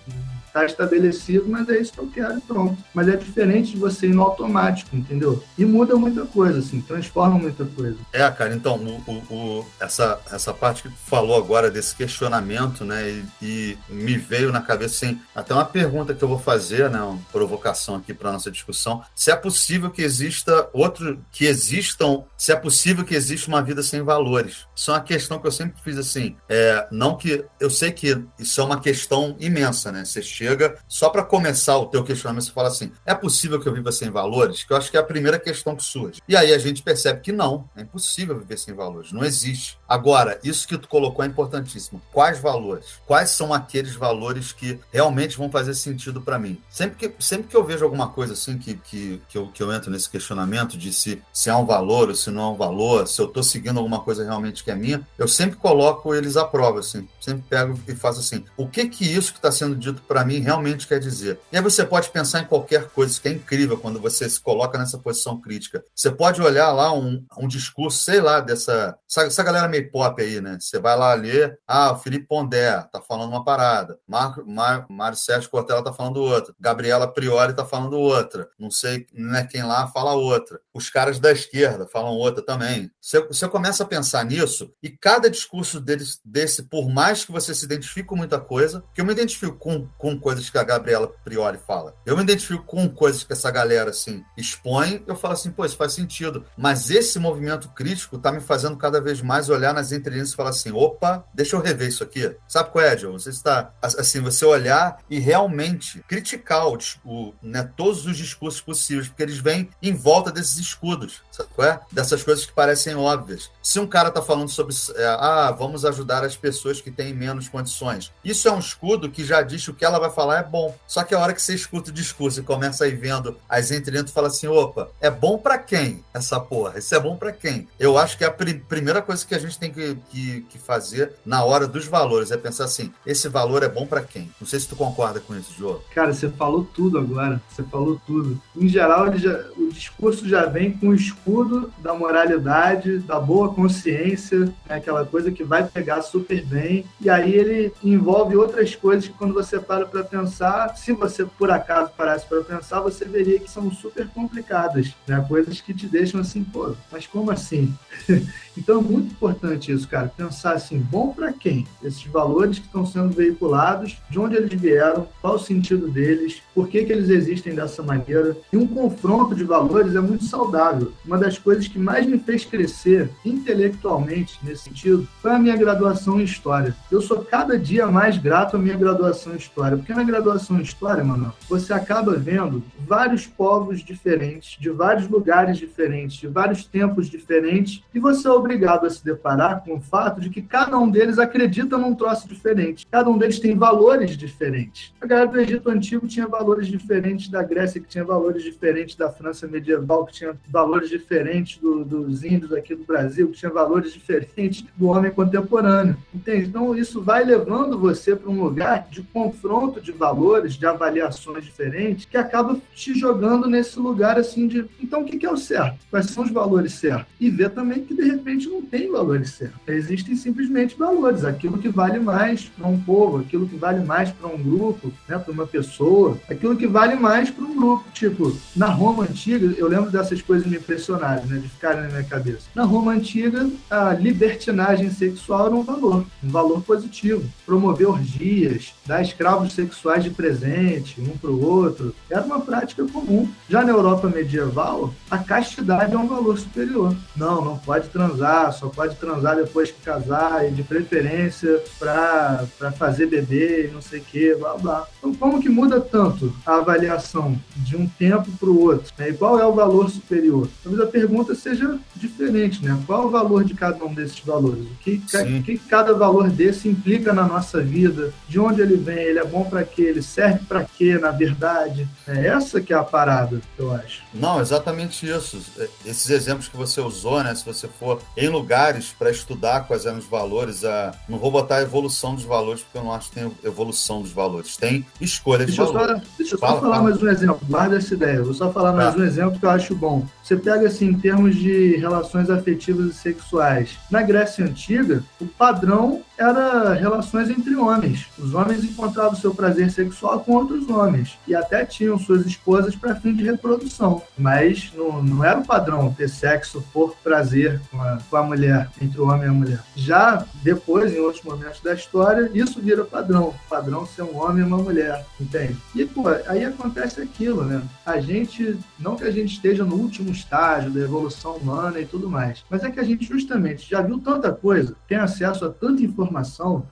está estabelecido, mas é isso que eu quero e pronto. Mas é diferente de você ir no automático, entendeu? E muda muita coisa, assim, transforma muita coisa. É, cara, então, o, o, essa, essa parte que tu falou agora desse questionamento, né, e, e, me veio na cabeça, assim, até uma pergunta que eu vou fazer, né, uma provocação aqui para nossa discussão, se é possível que exista outro, que existam, se é possível que exista uma vida sem valores. Isso é uma questão que eu sempre fiz assim, é, não que, eu sei que isso é uma questão imensa, né, você chega, só para começar o teu questionamento, você fala assim: é possível que eu viva sem valores? Que eu acho que é a primeira questão que surge. E aí a gente percebe que não, é impossível viver sem valores, não existe. Agora, isso que tu colocou é importantíssimo. Quais valores? Quais são aqueles valores que realmente vão fazer sentido para mim? Sempre que, sempre que eu vejo alguma coisa assim que, que, que, eu, que eu entro nesse questionamento de se, se é um valor ou se não é um valor, se eu estou seguindo alguma coisa realmente que é minha, eu sempre coloco eles à prova, assim. Sempre pego e faço assim: o que que isso que está sendo dito para mim mim realmente quer dizer. E aí você pode pensar em qualquer coisa, que é incrível quando você se coloca nessa posição crítica. Você pode olhar lá um, um discurso, sei lá, dessa essa, essa galera meio pop aí, né? Você vai lá ler, ah, o Felipe Pondé tá falando uma parada, Marco, Mar, Mário Sérgio Cortella tá falando outra, Gabriela Priori tá falando outra, não sei né, quem lá fala outra, os caras da esquerda falam outra também. Você, você começa a pensar nisso e cada discurso deles, desse, por mais que você se identifique com muita coisa, que eu me identifico com, com coisas que a Gabriela Priori fala. Eu me identifico com coisas que essa galera assim expõe, eu falo assim, pô, isso faz sentido. Mas esse movimento crítico tá me fazendo cada vez mais olhar nas entrelinhas e falar assim, opa, deixa eu rever isso aqui. Sabe qual é, Joe? Você está assim, você olhar e realmente criticar o, o, né, todos os discursos possíveis, porque eles vêm em volta desses escudos, sabe qual é? Dessas coisas que parecem óbvias. Se um cara tá falando sobre, é, ah, vamos ajudar as pessoas que têm menos condições, isso é um escudo que já diz o que ela vai falar é bom. Só que a hora que você escuta o discurso e começa aí vendo as entrelinhas, tu fala assim: opa, é bom para quem essa porra? Isso é bom para quem? Eu acho que a pr primeira coisa que a gente tem que, que, que, fazer na hora dos valores é pensar assim: esse valor é bom para quem? Não sei se tu concorda com isso, João. Cara, você falou tudo agora. Você falou tudo. Em geral, já, o discurso já vem com o escudo da moralidade, da boa consciência, né? aquela coisa que vai pegar super bem. E aí ele envolve outras coisas que quando você para para pensar, se você por acaso parasse para pensar, você veria que são super complicadas, né? Coisas que te deixam assim, pô, mas como assim? então é muito importante isso, cara, pensar assim, bom para quem? Esses valores que estão sendo veiculados, de onde eles vieram, qual o sentido deles, por que, que eles existem dessa maneira. E um confronto de valores é muito saudável. Uma das coisas que mais me fez crescer intelectualmente nesse sentido foi a minha graduação em História. Eu sou cada dia mais grato à minha graduação em História, porque na graduação em História, mano, você acaba vendo vários povos diferentes, de vários lugares diferentes, de vários tempos diferentes, e você obrigado a se deparar com o fato de que cada um deles acredita num troço diferente. Cada um deles tem valores diferentes. A galera do Egito Antigo tinha valores diferentes da Grécia, que tinha valores diferentes da França medieval, que tinha valores diferentes do, dos índios aqui do Brasil, que tinha valores diferentes do homem contemporâneo. Entende? Então, isso vai levando você para um lugar de confronto de valores, de avaliações diferentes, que acaba te jogando nesse lugar assim de então o que é o certo? Quais são os valores certos? E ver também que de repente não tem valores certos. Existem simplesmente valores, aquilo que vale mais para um povo, aquilo que vale mais para um grupo, né, para uma pessoa, aquilo que vale mais para um grupo. Tipo, na Roma antiga, eu lembro dessas coisas me impressionarem, né, de ficarem na minha cabeça. Na Roma antiga, a libertinagem sexual era um valor, um valor positivo. Promover orgias, dar escravos sexuais de presente, um para o outro, era uma prática comum. Já na Europa medieval, a castidade é um valor superior. Não, não pode transar, só pode transar depois que casar, e de preferência para fazer bebê e não sei o que, blá blá. Então, como que muda tanto a avaliação de um tempo para o outro? Né? E qual é o valor superior? Talvez a pergunta seja diferente, né? Qual o valor de cada um desses valores? O que, que cada valor desse implica na nossa vida? De onde ele vem? Ele é bom para quê? Ele serve para quê, na verdade? É essa que é a parada, eu acho. Não, exatamente isso. Esses exemplos que você usou, né? Se você for em lugares para estudar quais eram os valores, a... não vou botar a evolução dos valores, porque eu não acho que tem evolução dos valores. Tem escolha deixa de valores. Só, deixa eu só fala, falar fala. mais um exemplo. Guarda essa ideia. vou só falar mais tá. um exemplo que eu acho bom. Você pega assim, em termos de relações afetivas e sexuais. Na Grécia Antiga, o padrão era relações entre homens. Os homens encontravam seu prazer sexual com outros homens e até tinham suas esposas para fim de reprodução. Mas não, não era o padrão ter sexo por prazer com a, com a mulher, entre o homem e a mulher. Já depois, em outros momentos da história, isso vira padrão. Padrão ser um homem e uma mulher, entende? E, pô, aí acontece aquilo, né? A gente, não que a gente esteja no último estágio da evolução humana e tudo mais, mas é que a gente justamente já viu tanta coisa, tem acesso a tanta informação,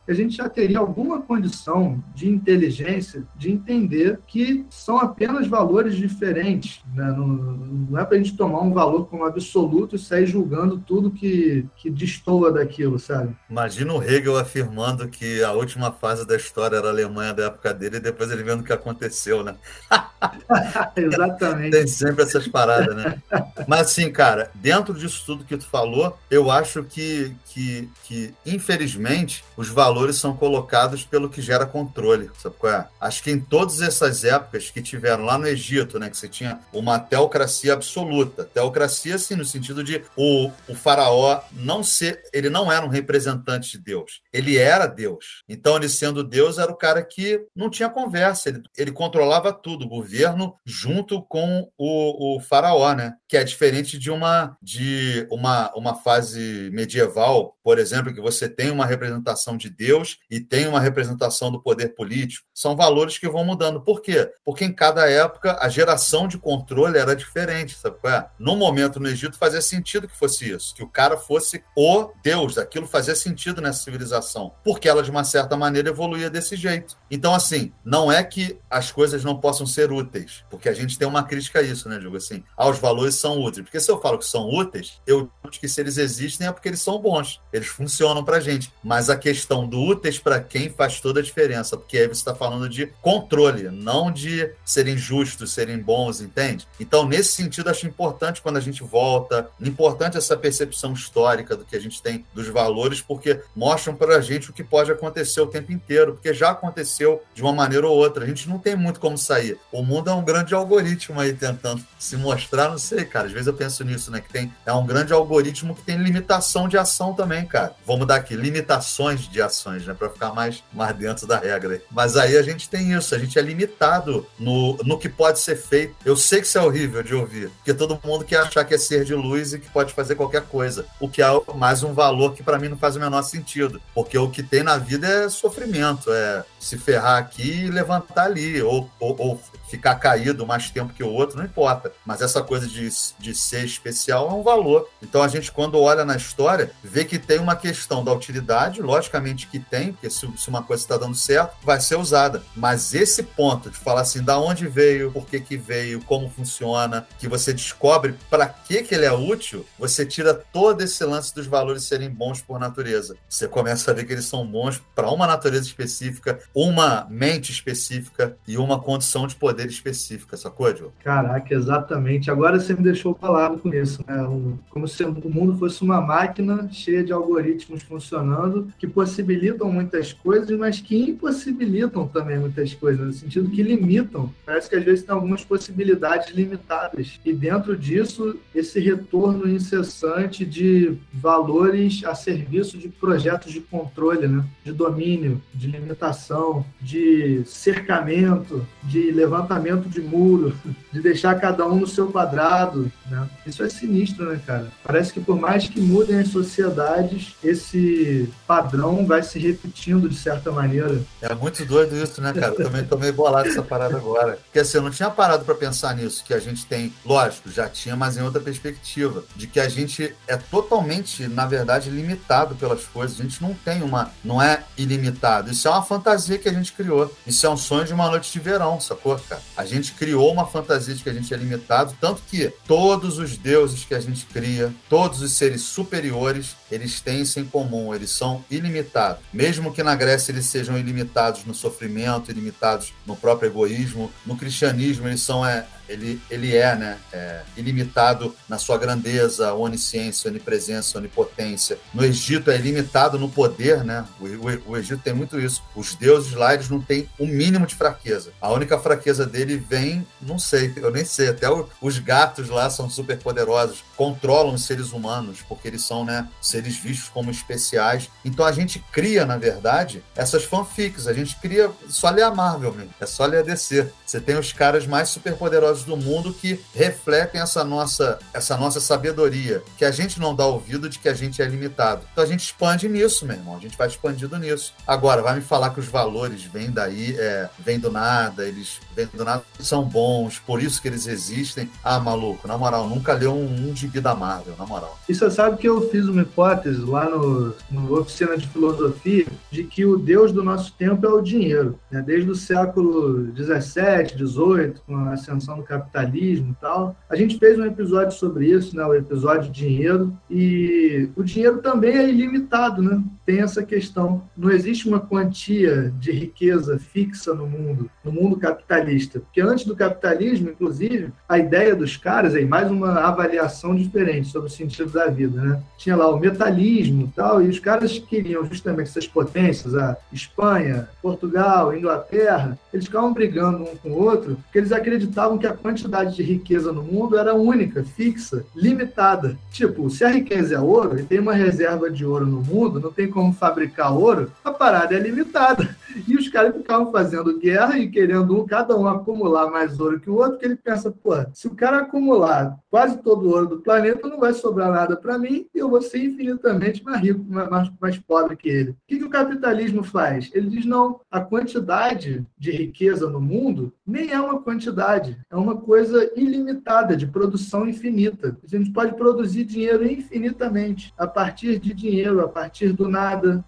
que a gente já teria alguma condição de inteligência de entender que são apenas valores diferentes. Né? Não, não é para a gente tomar um valor como absoluto e sair julgando tudo que, que destoa daquilo, sabe? Imagina o Hegel afirmando que a última fase da história era a Alemanha da época dele e depois ele vendo o que aconteceu, né? Exatamente. Tem sempre essas paradas, né? Mas assim, cara, dentro disso tudo que tu falou, eu acho que, que, que infelizmente, os valores são colocados pelo que gera controle, sabe qual é? Acho que em todas essas épocas que tiveram lá no Egito, né, que você tinha uma teocracia absoluta, teocracia assim no sentido de o, o faraó não ser, ele não era um representante de Deus, ele era Deus. Então ele sendo Deus era o cara que não tinha conversa, ele, ele controlava tudo, o governo junto com o, o faraó, né? Que é diferente de uma de uma, uma fase medieval, por exemplo, que você tem uma representação de Deus e tem uma representação do poder político. São valores que vão mudando. Por quê? Porque em cada época a geração de controle era diferente, sabe qual é? No momento no Egito fazia sentido que fosse isso, que o cara fosse o Deus, aquilo fazia sentido nessa civilização, porque ela de uma certa maneira evoluía desse jeito. Então assim, não é que as coisas não possam ser úteis, porque a gente tem uma crítica a isso, né, digo assim. Ah, os valores são úteis. Porque se eu falo que são úteis, eu acho que se eles existem é porque eles são bons, eles funcionam pra gente. Mas a questão do úteis para quem faz toda a diferença, porque aí você está falando de controle, não de serem justos, serem bons, entende? Então, nesse sentido, acho importante quando a gente volta, importante essa percepção histórica do que a gente tem dos valores, porque mostram para a gente o que pode acontecer o tempo inteiro, porque já aconteceu de uma maneira ou outra. A gente não tem muito como sair. O mundo é um grande algoritmo aí tentando se mostrar, não sei, cara. Às vezes eu penso nisso, né? Que tem, é um grande algoritmo que tem limitação de ação também, cara. Vamos dar aqui limitações de ações, né? Para ficar mais, mais dentro da regra. Mas aí a gente tem isso, a gente é limitado no, no que pode ser feito. Eu sei que isso é horrível de ouvir, porque todo mundo quer achar que é ser de luz e que pode fazer qualquer coisa. O que é mais um valor que para mim não faz o menor sentido. Porque o que tem na vida é sofrimento, é se ferrar aqui e levantar ali, ou, ou, ou ficar caído mais tempo que o outro, não importa. Mas essa coisa de, de ser especial é um valor. Então a gente, quando olha na história, vê que tem uma questão da utilidade, logicamente que tem, porque se, se uma coisa está dando certo, vai ser usada. Mas esse ponto de falar assim, da onde veio, por que, que veio, como funciona, que você descobre para que, que ele é útil, você tira todo esse lance dos valores serem bons por natureza. Você começa a ver que eles são bons para uma natureza específica, uma mente específica e uma condição de poder específica, sacou, Diogo? Caraca, exatamente. Agora você me deixou falado com isso, né? Como se o mundo fosse uma máquina cheia de algoritmos funcionando que possibilitam muitas coisas, mas que impossibilitam também muitas coisas, no sentido que limitam. Parece que às vezes tem algumas possibilidades limitadas. E dentro disso, esse retorno incessante de valores a serviço de projetos de controle, né? de domínio, de limitação, de cercamento, de levantamento de muro, de deixar cada um no seu quadrado. Né? Isso é sinistro, né, cara? Parece que por mais que mudem as sociedades, esse padrão vai se repetindo de certa maneira. É muito doido isso, né, cara? Eu também tô meio bolado essa parada agora. Porque assim, eu não tinha parado para pensar nisso, que a gente tem, lógico, já tinha, mas em outra perspectiva, de que a gente é totalmente, na verdade, limitado pelas coisas. A gente não tem uma, não é ilimitado. Isso é uma fantasia que a gente criou. Isso é um sonho de uma noite de verão, sacou, cara? A gente criou uma fantasia de que a gente é limitado, tanto que todos os deuses que a gente cria, todos os seres superiores, eles têm isso em comum, eles são ilimitados. Mesmo que na Grécia eles sejam ilimitados no sofrimento, ilimitados no próprio egoísmo, no cristianismo eles são é, ele, ele é, né, é, ilimitado na sua grandeza, onisciência, onipresença, onipotência. No Egito é ilimitado no poder, né? O, o, o, Egito tem muito isso. Os deuses lá, eles não têm o um mínimo de fraqueza. A única fraqueza dele vem, não sei, eu nem sei, até o, os gatos lá são super poderosos, controlam os seres humanos, porque eles são, né, seres vistos como especiais. Então a gente cria, na verdade, essas fanfics, a gente cria, só ler a Marvel, mesmo. é só ler a DC. Você tem os caras mais super poderosos do mundo que refletem essa nossa, essa nossa sabedoria, que a gente não dá ouvido de que a gente é limitado. Então a gente expande nisso, meu irmão. A gente vai expandindo nisso. Agora, vai me falar que os valores vêm daí, é, vêm do nada, eles vêm do nada, são bons, por isso que eles existem. Ah, maluco, na moral, nunca leu um, um gibi da Marvel, na moral. E você sabe que eu fiz uma hipótese lá no, no Oficina de Filosofia de que o Deus do nosso tempo é o dinheiro. Né? Desde o século 17, 18, com a ascensão do capitalismo e tal. A gente fez um episódio sobre isso, né? o episódio dinheiro, e o dinheiro também é ilimitado, né? Tem essa questão. Não existe uma quantia de riqueza fixa no mundo, no mundo capitalista. Porque antes do capitalismo, inclusive, a ideia dos caras, aí, mais uma avaliação diferente sobre o sentido da vida, né? Tinha lá o metalismo e tal, e os caras queriam justamente essas potências, a Espanha, Portugal, Inglaterra, eles ficavam brigando um com o outro, porque eles acreditavam que a quantidade de riqueza no mundo era única, fixa, limitada. Tipo, se a riqueza é ouro e tem uma reserva de ouro no mundo, não tem como fabricar ouro, a parada é limitada. E os caras ficavam fazendo guerra e querendo cada um acumular mais ouro que o outro, que ele pensa, pô, se o cara acumular quase todo o ouro do planeta, não vai sobrar nada para mim e eu vou ser infinitamente mais rico, mais, mais pobre que ele. O que, que o capitalismo faz? Ele diz, não, a quantidade de riqueza no mundo nem é uma quantidade, é uma coisa ilimitada, de produção infinita. A gente pode produzir dinheiro infinitamente, a partir de dinheiro, a partir do nada,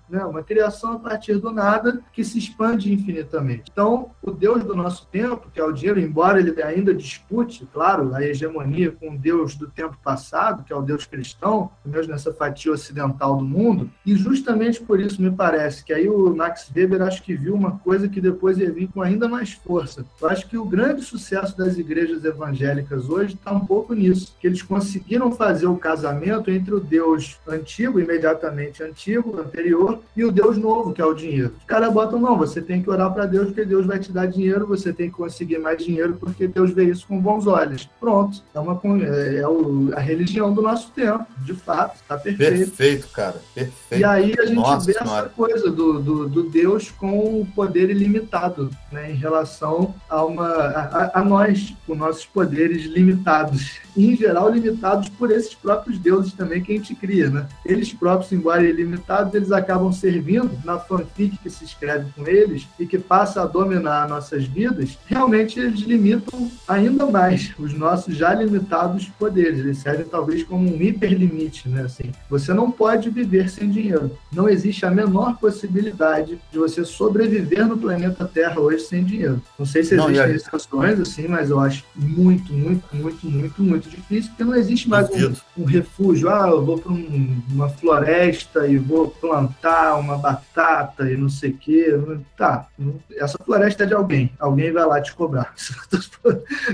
né? uma criação a partir do nada que se expande infinitamente. Então, o Deus do nosso tempo, que é o dinheiro, embora ele ainda dispute, claro, a hegemonia com o Deus do tempo passado, que é o Deus cristão, o Deus nessa fatia ocidental do mundo, e justamente por isso me parece que aí o Max Weber acho que viu uma coisa que depois ia vir com ainda mais força. Eu acho que o grande sucesso das igrejas evangélicas hoje está um pouco nisso, que eles conseguiram fazer o casamento entre o Deus antigo, imediatamente antigo, anterior, e o Deus novo, que é o dinheiro. Os caras botam, não, você tem que orar para Deus porque Deus vai te dar dinheiro, você tem que conseguir mais dinheiro porque Deus vê isso com bons olhos. Pronto, é, uma, é, é o, a religião do nosso tempo, de fato, está perfeito. Perfeito, cara, perfeito. E aí a gente Nossa, vê senhora. essa coisa do, do, do, Deus com o poder ilimitado, né, em relação a, uma, a, a nós, com nossos poderes limitados. em geral, limitados por esses próprios deuses também que a gente cria, né? Eles próprios, embora ilimitados, eles acabam servindo na fanfic que se escreve com eles e que passa a dominar nossas vidas, realmente eles limitam ainda mais os nossos já limitados poderes. Eles servem talvez como um hiperlimite, né? Assim, você não pode viver sem dinheiro. Não existe a menor possibilidade de você sobreviver no planeta Terra hoje sem dinheiro. Não sei se existem não, exceções, assim, mas eu acho muito, muito, muito, muito, muito difícil, porque não existe mais um, um refúgio. Ah, eu vou para um, uma floresta e vou plantar uma batata e não sei o quê. Tá, essa floresta é de alguém. Alguém vai lá te cobrar.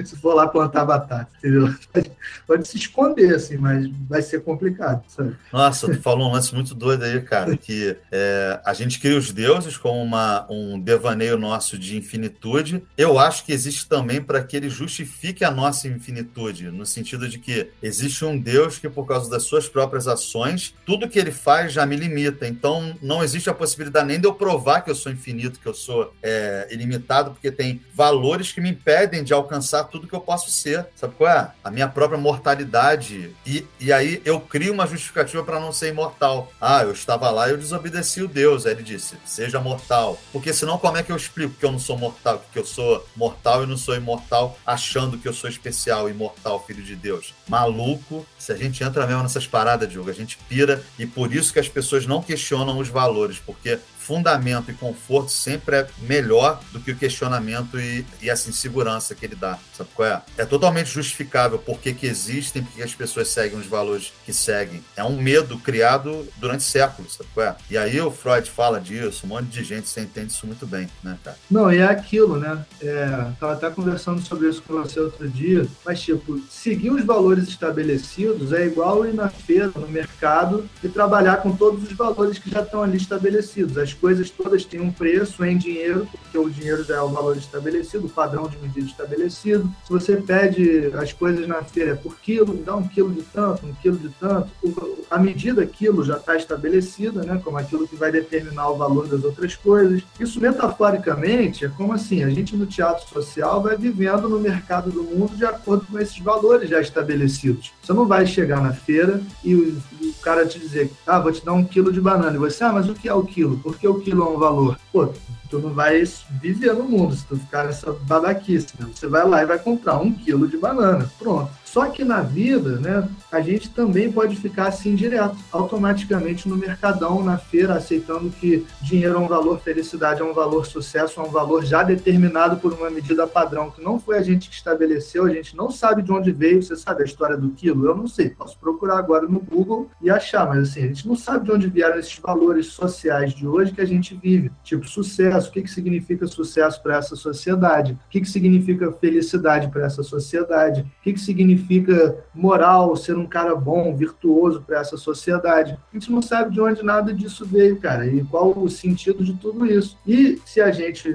Se for lá plantar batata, entendeu? Pode se esconder, assim, mas vai ser complicado, sabe? Nossa, tu falou um lance muito doido aí, cara, que é, a gente cria os deuses como uma, um devaneio nosso de infinitude. Eu acho que existe também para que ele justifique a nossa infinitude, no sentido de que existe um Deus que, por causa das suas próprias ações, tudo que ele faz já me limita. Então, não existe a possibilidade nem de eu provar que eu sou infinito infinito, que eu sou é, ilimitado, porque tem valores que me impedem de alcançar tudo que eu posso ser. Sabe qual é? A minha própria mortalidade. E, e aí eu crio uma justificativa para não ser imortal. Ah, eu estava lá e eu desobedeci o Deus. Aí ele disse: seja mortal. Porque senão, como é que eu explico que eu não sou mortal? Que eu sou mortal e não sou imortal, achando que eu sou especial, imortal, filho de Deus? Maluco. Se a gente entra mesmo nessas paradas, Diogo, a gente pira. E por isso que as pessoas não questionam os valores, porque fundamento e conforto sempre é melhor do que o questionamento e, e essa insegurança que ele dá. Sabe qual é? É totalmente justificável porque que existem, porque as pessoas seguem os valores que seguem. É um medo criado durante séculos, sabe qual é? E aí o Freud fala disso, um monte de gente, você entende isso muito bem, né, cara? Não, e é aquilo, né? É, tava até conversando sobre isso com você outro dia, mas tipo, seguir os valores estabelecidos é igual ir na feira, no mercado e trabalhar com todos os valores que já estão ali estabelecidos. As coisas todas têm um preço em dinheiro, porque o dinheiro já é o valor estabelecido, o padrão de medida estabelecido. Se você pede as coisas na feira por quilo, dá um quilo de tanto, um quilo de tanto, a medida quilo já está estabelecida, né, como aquilo que vai determinar o valor das outras coisas. Isso, metaforicamente, é como assim, a gente no teatro social vai vivendo no mercado do mundo de acordo com esses valores já estabelecidos. Você não vai chegar na feira e o, cara te dizer, ah, vou te dar um quilo de banana. E você, ah, mas o que é o quilo? O quilo é um valor. Pô, tu não vai viver no mundo se tu ficar nessa babaquice. Né? Você vai lá e vai comprar um quilo de banana. Pronto. Só que na vida, né, a gente também pode ficar assim direto, automaticamente no mercadão, na feira, aceitando que dinheiro é um valor, felicidade é um valor, sucesso é um valor já determinado por uma medida padrão, que não foi a gente que estabeleceu, a gente não sabe de onde veio. Você sabe a história do quilo? Eu não sei, posso procurar agora no Google e achar, mas assim, a gente não sabe de onde vieram esses valores sociais de hoje que a gente vive. Tipo, sucesso, o que, que significa sucesso para essa sociedade? O que, que significa felicidade para essa sociedade? O que, que significa significa moral, ser um cara bom, virtuoso para essa sociedade. A gente não sabe de onde nada disso veio, cara, e qual o sentido de tudo isso. E se a gente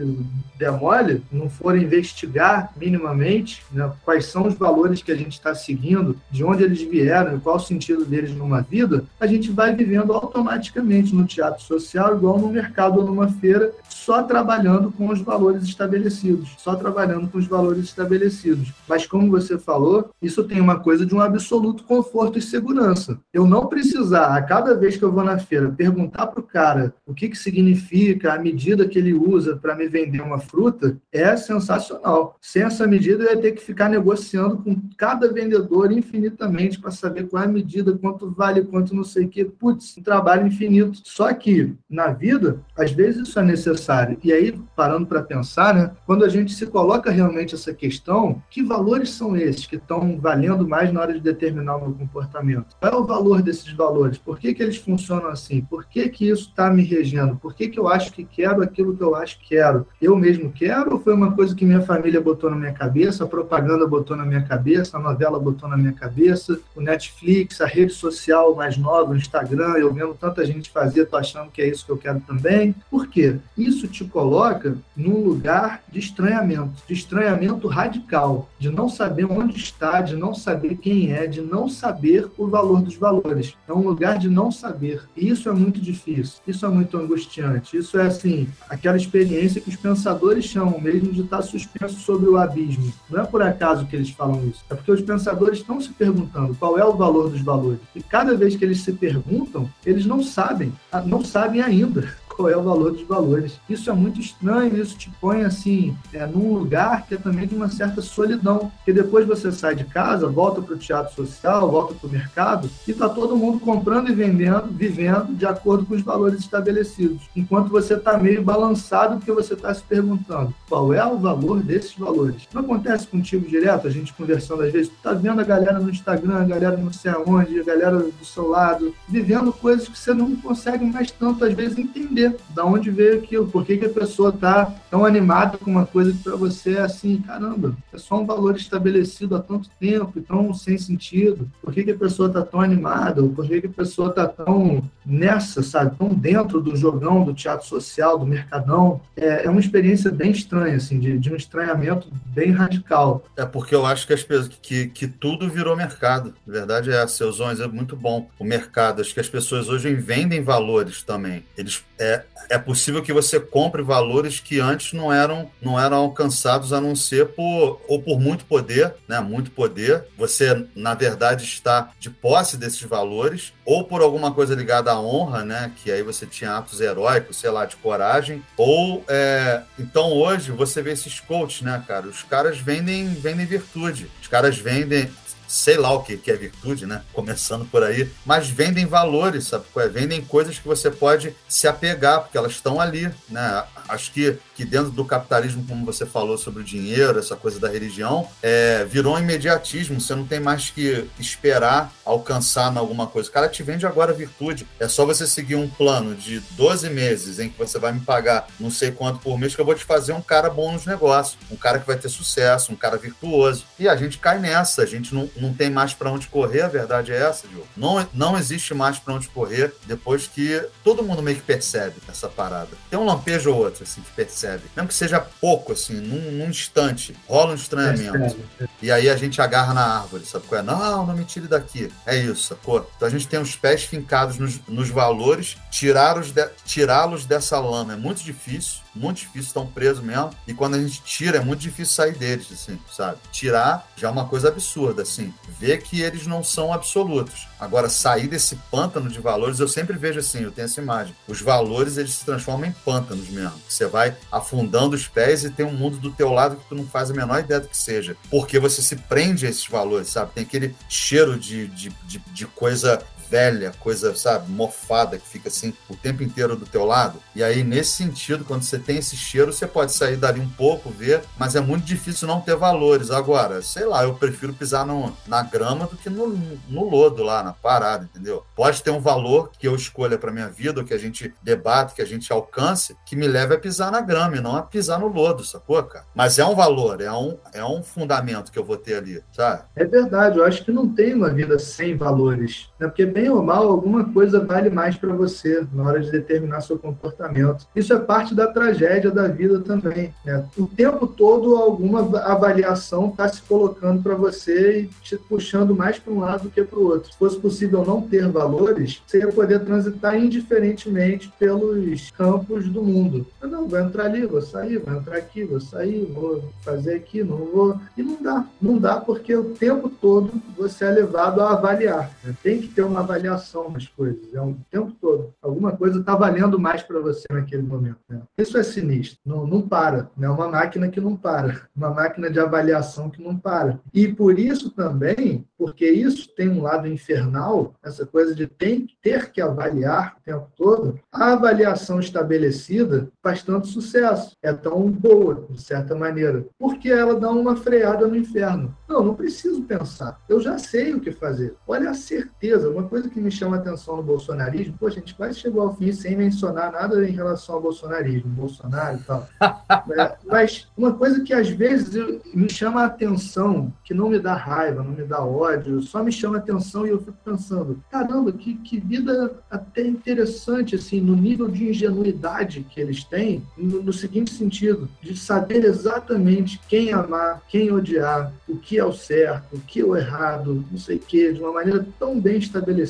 demole, não for investigar minimamente né, quais são os valores que a gente está seguindo, de onde eles vieram e qual o sentido deles numa vida, a gente vai vivendo automaticamente no teatro social, igual no mercado ou numa feira, só trabalhando com os valores estabelecidos, só trabalhando com os valores estabelecidos. Mas como você falou, isso tem uma coisa de um absoluto conforto e segurança. Eu não precisar, a cada vez que eu vou na feira, perguntar para o cara o que, que significa a medida que ele usa para me vender uma fruta, é sensacional. Sem essa medida, eu ia ter que ficar negociando com cada vendedor infinitamente para saber qual é a medida, quanto vale, quanto não sei o quê. Putz, um trabalho infinito. Só que, na vida, às vezes isso é necessário. E aí, parando para pensar, né, quando a gente se coloca realmente essa questão, que valores são esses que estão valendo mais na hora de determinar o meu comportamento? Qual é o valor desses valores? Por que, que eles funcionam assim? Por que, que isso está me regendo? Por que, que eu acho que quero aquilo que eu acho que quero? Eu mesmo quero ou foi uma coisa que minha família botou na minha cabeça, a propaganda botou na minha cabeça, a novela botou na minha cabeça, o Netflix, a rede social mais nova, o Instagram, eu vendo tanta gente fazer, tô achando que é isso que eu quero também. Por quê? Isso te coloca num lugar de estranhamento, de estranhamento radical, de não saber onde está, de não saber quem é, de não saber o valor dos valores. É um lugar de não saber. E isso é muito difícil, isso é muito angustiante. Isso é assim, aquela experiência que os pensadores chamam mesmo de estar suspenso sobre o abismo. Não é por acaso que eles falam isso, é porque os pensadores estão se perguntando qual é o valor dos valores. E cada vez que eles se perguntam, eles não sabem, não sabem ainda qual é o valor dos valores. Isso é muito estranho, isso te põe assim, é, num lugar que é também de uma certa solidão, porque depois você sai de casa, volta para o teatro social, volta para o mercado, e está todo mundo comprando e vendendo, vivendo de acordo com os valores estabelecidos, enquanto você está meio balançado porque você está se perguntando qual é o valor desses valores. Não acontece contigo direto, a gente conversando às vezes, tu tá vendo a galera no Instagram, a galera não sei aonde, a galera do seu lado, vivendo coisas que você não consegue mais tanto às vezes entender entender da onde veio aquilo, por que, que a pessoa está tão animada com uma coisa que para você é assim, caramba, é só um valor estabelecido há tanto tempo e tão sem sentido. Por que, que a pessoa está tão animada? Por que, que a pessoa está tão nessa, sabe, tão dentro do jogão, do teatro social, do mercadão? É, é uma experiência bem estranha, assim, de, de um estranhamento bem radical. É porque eu acho que, as que, que tudo virou mercado. A verdade é essa, seus é muito bom. O mercado, acho que as pessoas hoje vendem valores também. Eles é, é, é possível que você compre valores que antes não eram, não eram alcançados a não ser por ou por muito poder, né? Muito poder. Você, na verdade, está de posse desses valores, ou por alguma coisa ligada à honra, né? Que aí você tinha atos heróicos, sei lá, de coragem. Ou é... então hoje você vê esses coaches, né, cara? Os caras vendem, vendem virtude. Os caras vendem sei lá o que, que é virtude, né? Começando por aí, mas vendem valores, sabe? É? Vendem coisas que você pode se apegar, porque elas estão ali, né? Acho que, que dentro do capitalismo, como você falou sobre o dinheiro, essa coisa da religião, é, virou um imediatismo. Você não tem mais que esperar alcançar alguma coisa. O cara te vende agora virtude. É só você seguir um plano de 12 meses em que você vai me pagar não sei quanto por mês que eu vou te fazer um cara bom nos negócios, um cara que vai ter sucesso, um cara virtuoso. E a gente cai nessa, a gente não tem mais para onde correr, a verdade é essa, Diogo. Não, não existe mais para onde correr depois que todo mundo meio que percebe essa parada. Tem um lampejo ou outro, assim, que percebe. Mesmo que seja pouco, assim, num, num instante, rola um estranhamento. E aí a gente agarra na árvore, sabe qual é? Não, não me tire daqui. É isso, sacou? Então a gente tem os pés fincados nos, nos valores, tirá-los de, tirá dessa lama é muito difícil muito difícil, estão presos mesmo. E quando a gente tira, é muito difícil sair deles, assim, sabe? Tirar já é uma coisa absurda, assim. Ver que eles não são absolutos. Agora, sair desse pântano de valores, eu sempre vejo assim, eu tenho essa imagem. Os valores, eles se transformam em pântanos mesmo. Você vai afundando os pés e tem um mundo do teu lado que tu não faz a menor ideia do que seja. Porque você se prende a esses valores, sabe? Tem aquele cheiro de, de, de, de coisa velha, coisa, sabe, mofada, que fica assim o tempo inteiro do teu lado. E aí, nesse sentido, quando você tem esse cheiro, você pode sair dali um pouco, ver, mas é muito difícil não ter valores. Agora, sei lá, eu prefiro pisar no, na grama do que no, no lodo lá, na parada, entendeu? Pode ter um valor que eu escolha para minha vida, ou que a gente debate, que a gente alcance, que me leve a pisar na grama e não a pisar no lodo, sacou, cara? Mas é um valor, é um, é um fundamento que eu vou ter ali, sabe? É verdade, eu acho que não tem uma vida sem valores, né? Porque bem ou mal, alguma coisa vale mais para você na hora de determinar seu comportamento. Isso é parte da tragédia da vida também. Né? O tempo todo, alguma avaliação está se colocando para você e te puxando mais para um lado do que para o outro. Se fosse possível não ter valores, você ia poder transitar indiferentemente pelos campos do mundo. Eu não, vou entrar ali, vou sair, vou entrar aqui, vou sair, vou fazer aqui, não vou. E não dá. Não dá porque o tempo todo você é levado a avaliar. Né? Tem que ter uma avaliação nas coisas, é um tempo todo. Alguma coisa está valendo mais para você naquele momento. Né? Isso é sinistro, não, não para. É né? uma máquina que não para, uma máquina de avaliação que não para. E por isso também, porque isso tem um lado infernal, essa coisa de tem, ter que avaliar o tempo todo, a avaliação estabelecida faz tanto sucesso, é tão boa, de certa maneira, porque ela dá uma freada no inferno. Não, não preciso pensar, eu já sei o que fazer. Olha a certeza, uma coisa que me chama a atenção no bolsonarismo, pô, a gente quase chegou ao fim sem mencionar nada em relação ao bolsonarismo, Bolsonaro e tal. é, mas uma coisa que às vezes eu, me chama a atenção, que não me dá raiva, não me dá ódio, só me chama a atenção e eu fico pensando, caramba, que, que vida até interessante, assim, no nível de ingenuidade que eles têm, no, no seguinte sentido, de saber exatamente quem amar, quem odiar, o que é o certo, o que é o errado, não sei o quê, de uma maneira tão bem estabelecida.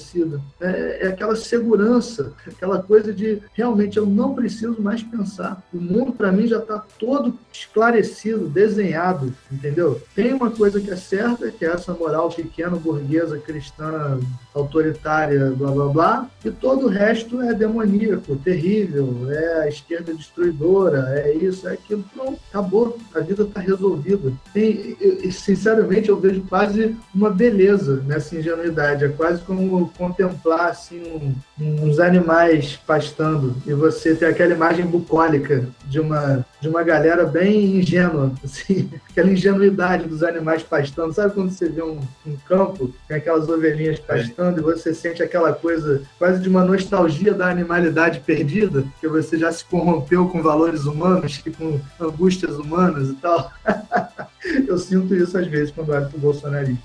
É, é aquela segurança, aquela coisa de realmente eu não preciso mais pensar. O mundo para mim já está todo esclarecido, desenhado, entendeu? Tem uma coisa que é certa, que é essa moral pequena, burguesa, cristã, autoritária, blá blá blá, e todo o resto é demoníaco, terrível, é a esquerda destruidora, é isso, é aquilo. Pronto, acabou, a vida está resolvida. Tem, sinceramente, eu vejo quase uma beleza nessa ingenuidade, é quase como contemplar assim, um, uns animais pastando e você ter aquela imagem bucólica de uma, de uma galera bem ingênua, assim, aquela ingenuidade dos animais pastando. Sabe quando você vê um, um campo com aquelas ovelhinhas pastando é. e você sente aquela coisa quase de uma nostalgia da animalidade perdida, que você já se corrompeu com valores humanos e com angústias humanas e tal? Eu sinto isso às vezes quando olho pro bolsonarismo.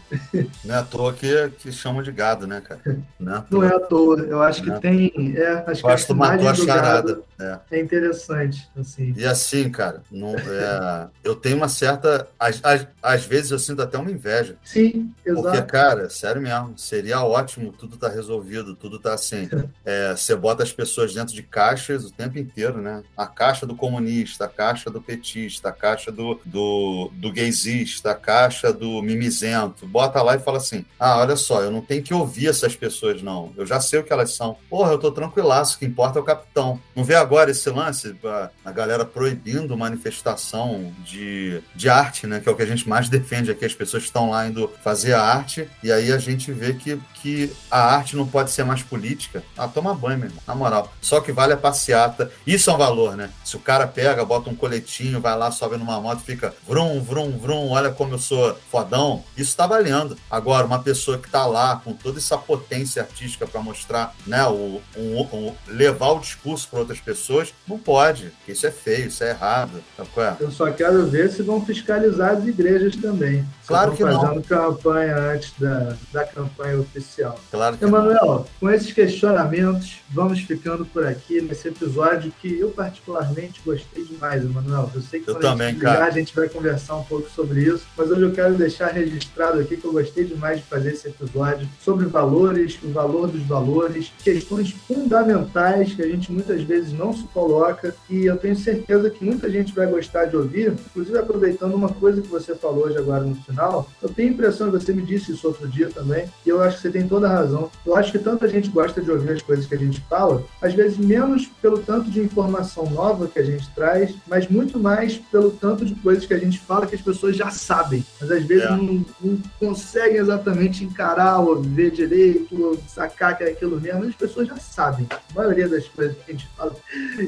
Não é à toa que, que chamam de gado, né, cara? Não é à toa. Não é à toa. Eu acho que tem. É, acho que a matou a charada. É, é interessante, assim. E assim, cara, não, é, eu tenho uma certa. Às, às, às, vezes eu sinto até uma inveja. Sim, exato. Porque, cara, sério mesmo, seria ótimo, tudo tá resolvido, tudo tá assim. É, você bota as pessoas dentro de caixas o tempo inteiro, né? A caixa do comunista, a caixa do petista, a caixa do, do, do gaysista, a caixa do mimizento. Bota lá e fala assim: ah, olha só, eu não tenho que ouvir essas pessoas, não. Eu já sei o que elas são. Porra, eu tô tranquilaço, o que importa é o capitão. Não vê agora esse lance, a galera proibindo manifestação de, de arte, né? Que é o que a gente mais defende aqui. As pessoas estão lá indo fazer a arte, e aí a gente vê que, que a arte não pode ser mais política. Ah, toma banho, meu irmão, na moral. Só que vale a passeata. Isso é um valor, né? Se o cara pega, bota um coletinho, vai lá, sobe numa moto, fica vrum, vrum, vrum, olha como eu sou fodão, isso tá valendo. Agora, uma pessoa que tá lá com toda essa potência artística para mostrar, né, o, um, um, levar o discurso para outras pessoas, não pode. Isso é feio, isso é errado. É? Eu só quero ver se vão fiscalizar as igrejas também. Claro que fazendo não. campanha antes da, da campanha oficial. Claro que Emanuel, com esses questionamentos, vamos ficando por aqui nesse episódio que eu particularmente gostei demais, Emanuel. Eu sei que eu também, cara. a gente vai conversar um pouco sobre isso, mas hoje eu quero deixar registrado aqui que eu gostei demais de fazer esse episódio sobre valores, o valor dos valores, questões fundamentais que a gente muitas vezes não se coloca e eu tenho certeza que muita gente vai gostar de ouvir, inclusive aproveitando uma coisa que você falou hoje agora no final, eu tenho a impressão, você me disse isso outro dia também, e eu acho que você tem toda a razão. Eu acho que tanta gente gosta de ouvir as coisas que a gente fala, às vezes menos pelo tanto de informação nova que a gente traz, mas muito mais pelo tanto de coisas que a gente fala que as pessoas já sabem, mas às vezes é. não, não, conseguem exatamente encarar ou ver direito, sacar que é aquilo mesmo, as pessoas já sabem. A maioria das coisas que a gente fala.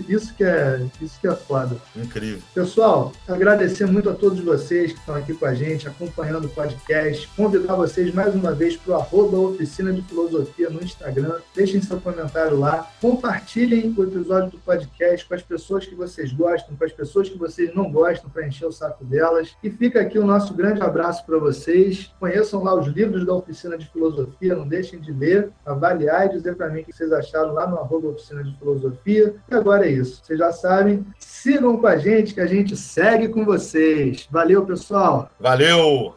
Isso que é, isso que é foda. Incrível. Pessoal, agradecer muito a todos vocês que estão aqui com a gente, acompanhando o podcast. Convidar vocês mais uma vez para o arroba Oficina de Filosofia no Instagram. Deixem seu comentário lá. Compartilhem o episódio do podcast com as pessoas que vocês gostam, com as pessoas que vocês não gostam, para encher o saco delas. E fica aqui o nosso grande abraço para vocês. Conheçam lá os livros da Oficina de Filosofia, não deixem de ler, avaliar e dizer para mim o que vocês acharam lá no arroba Oficina de Filosofia. E agora é isso. Vocês já sabem, sigam com a gente que a gente segue com vocês. Valeu, pessoal. Valeu!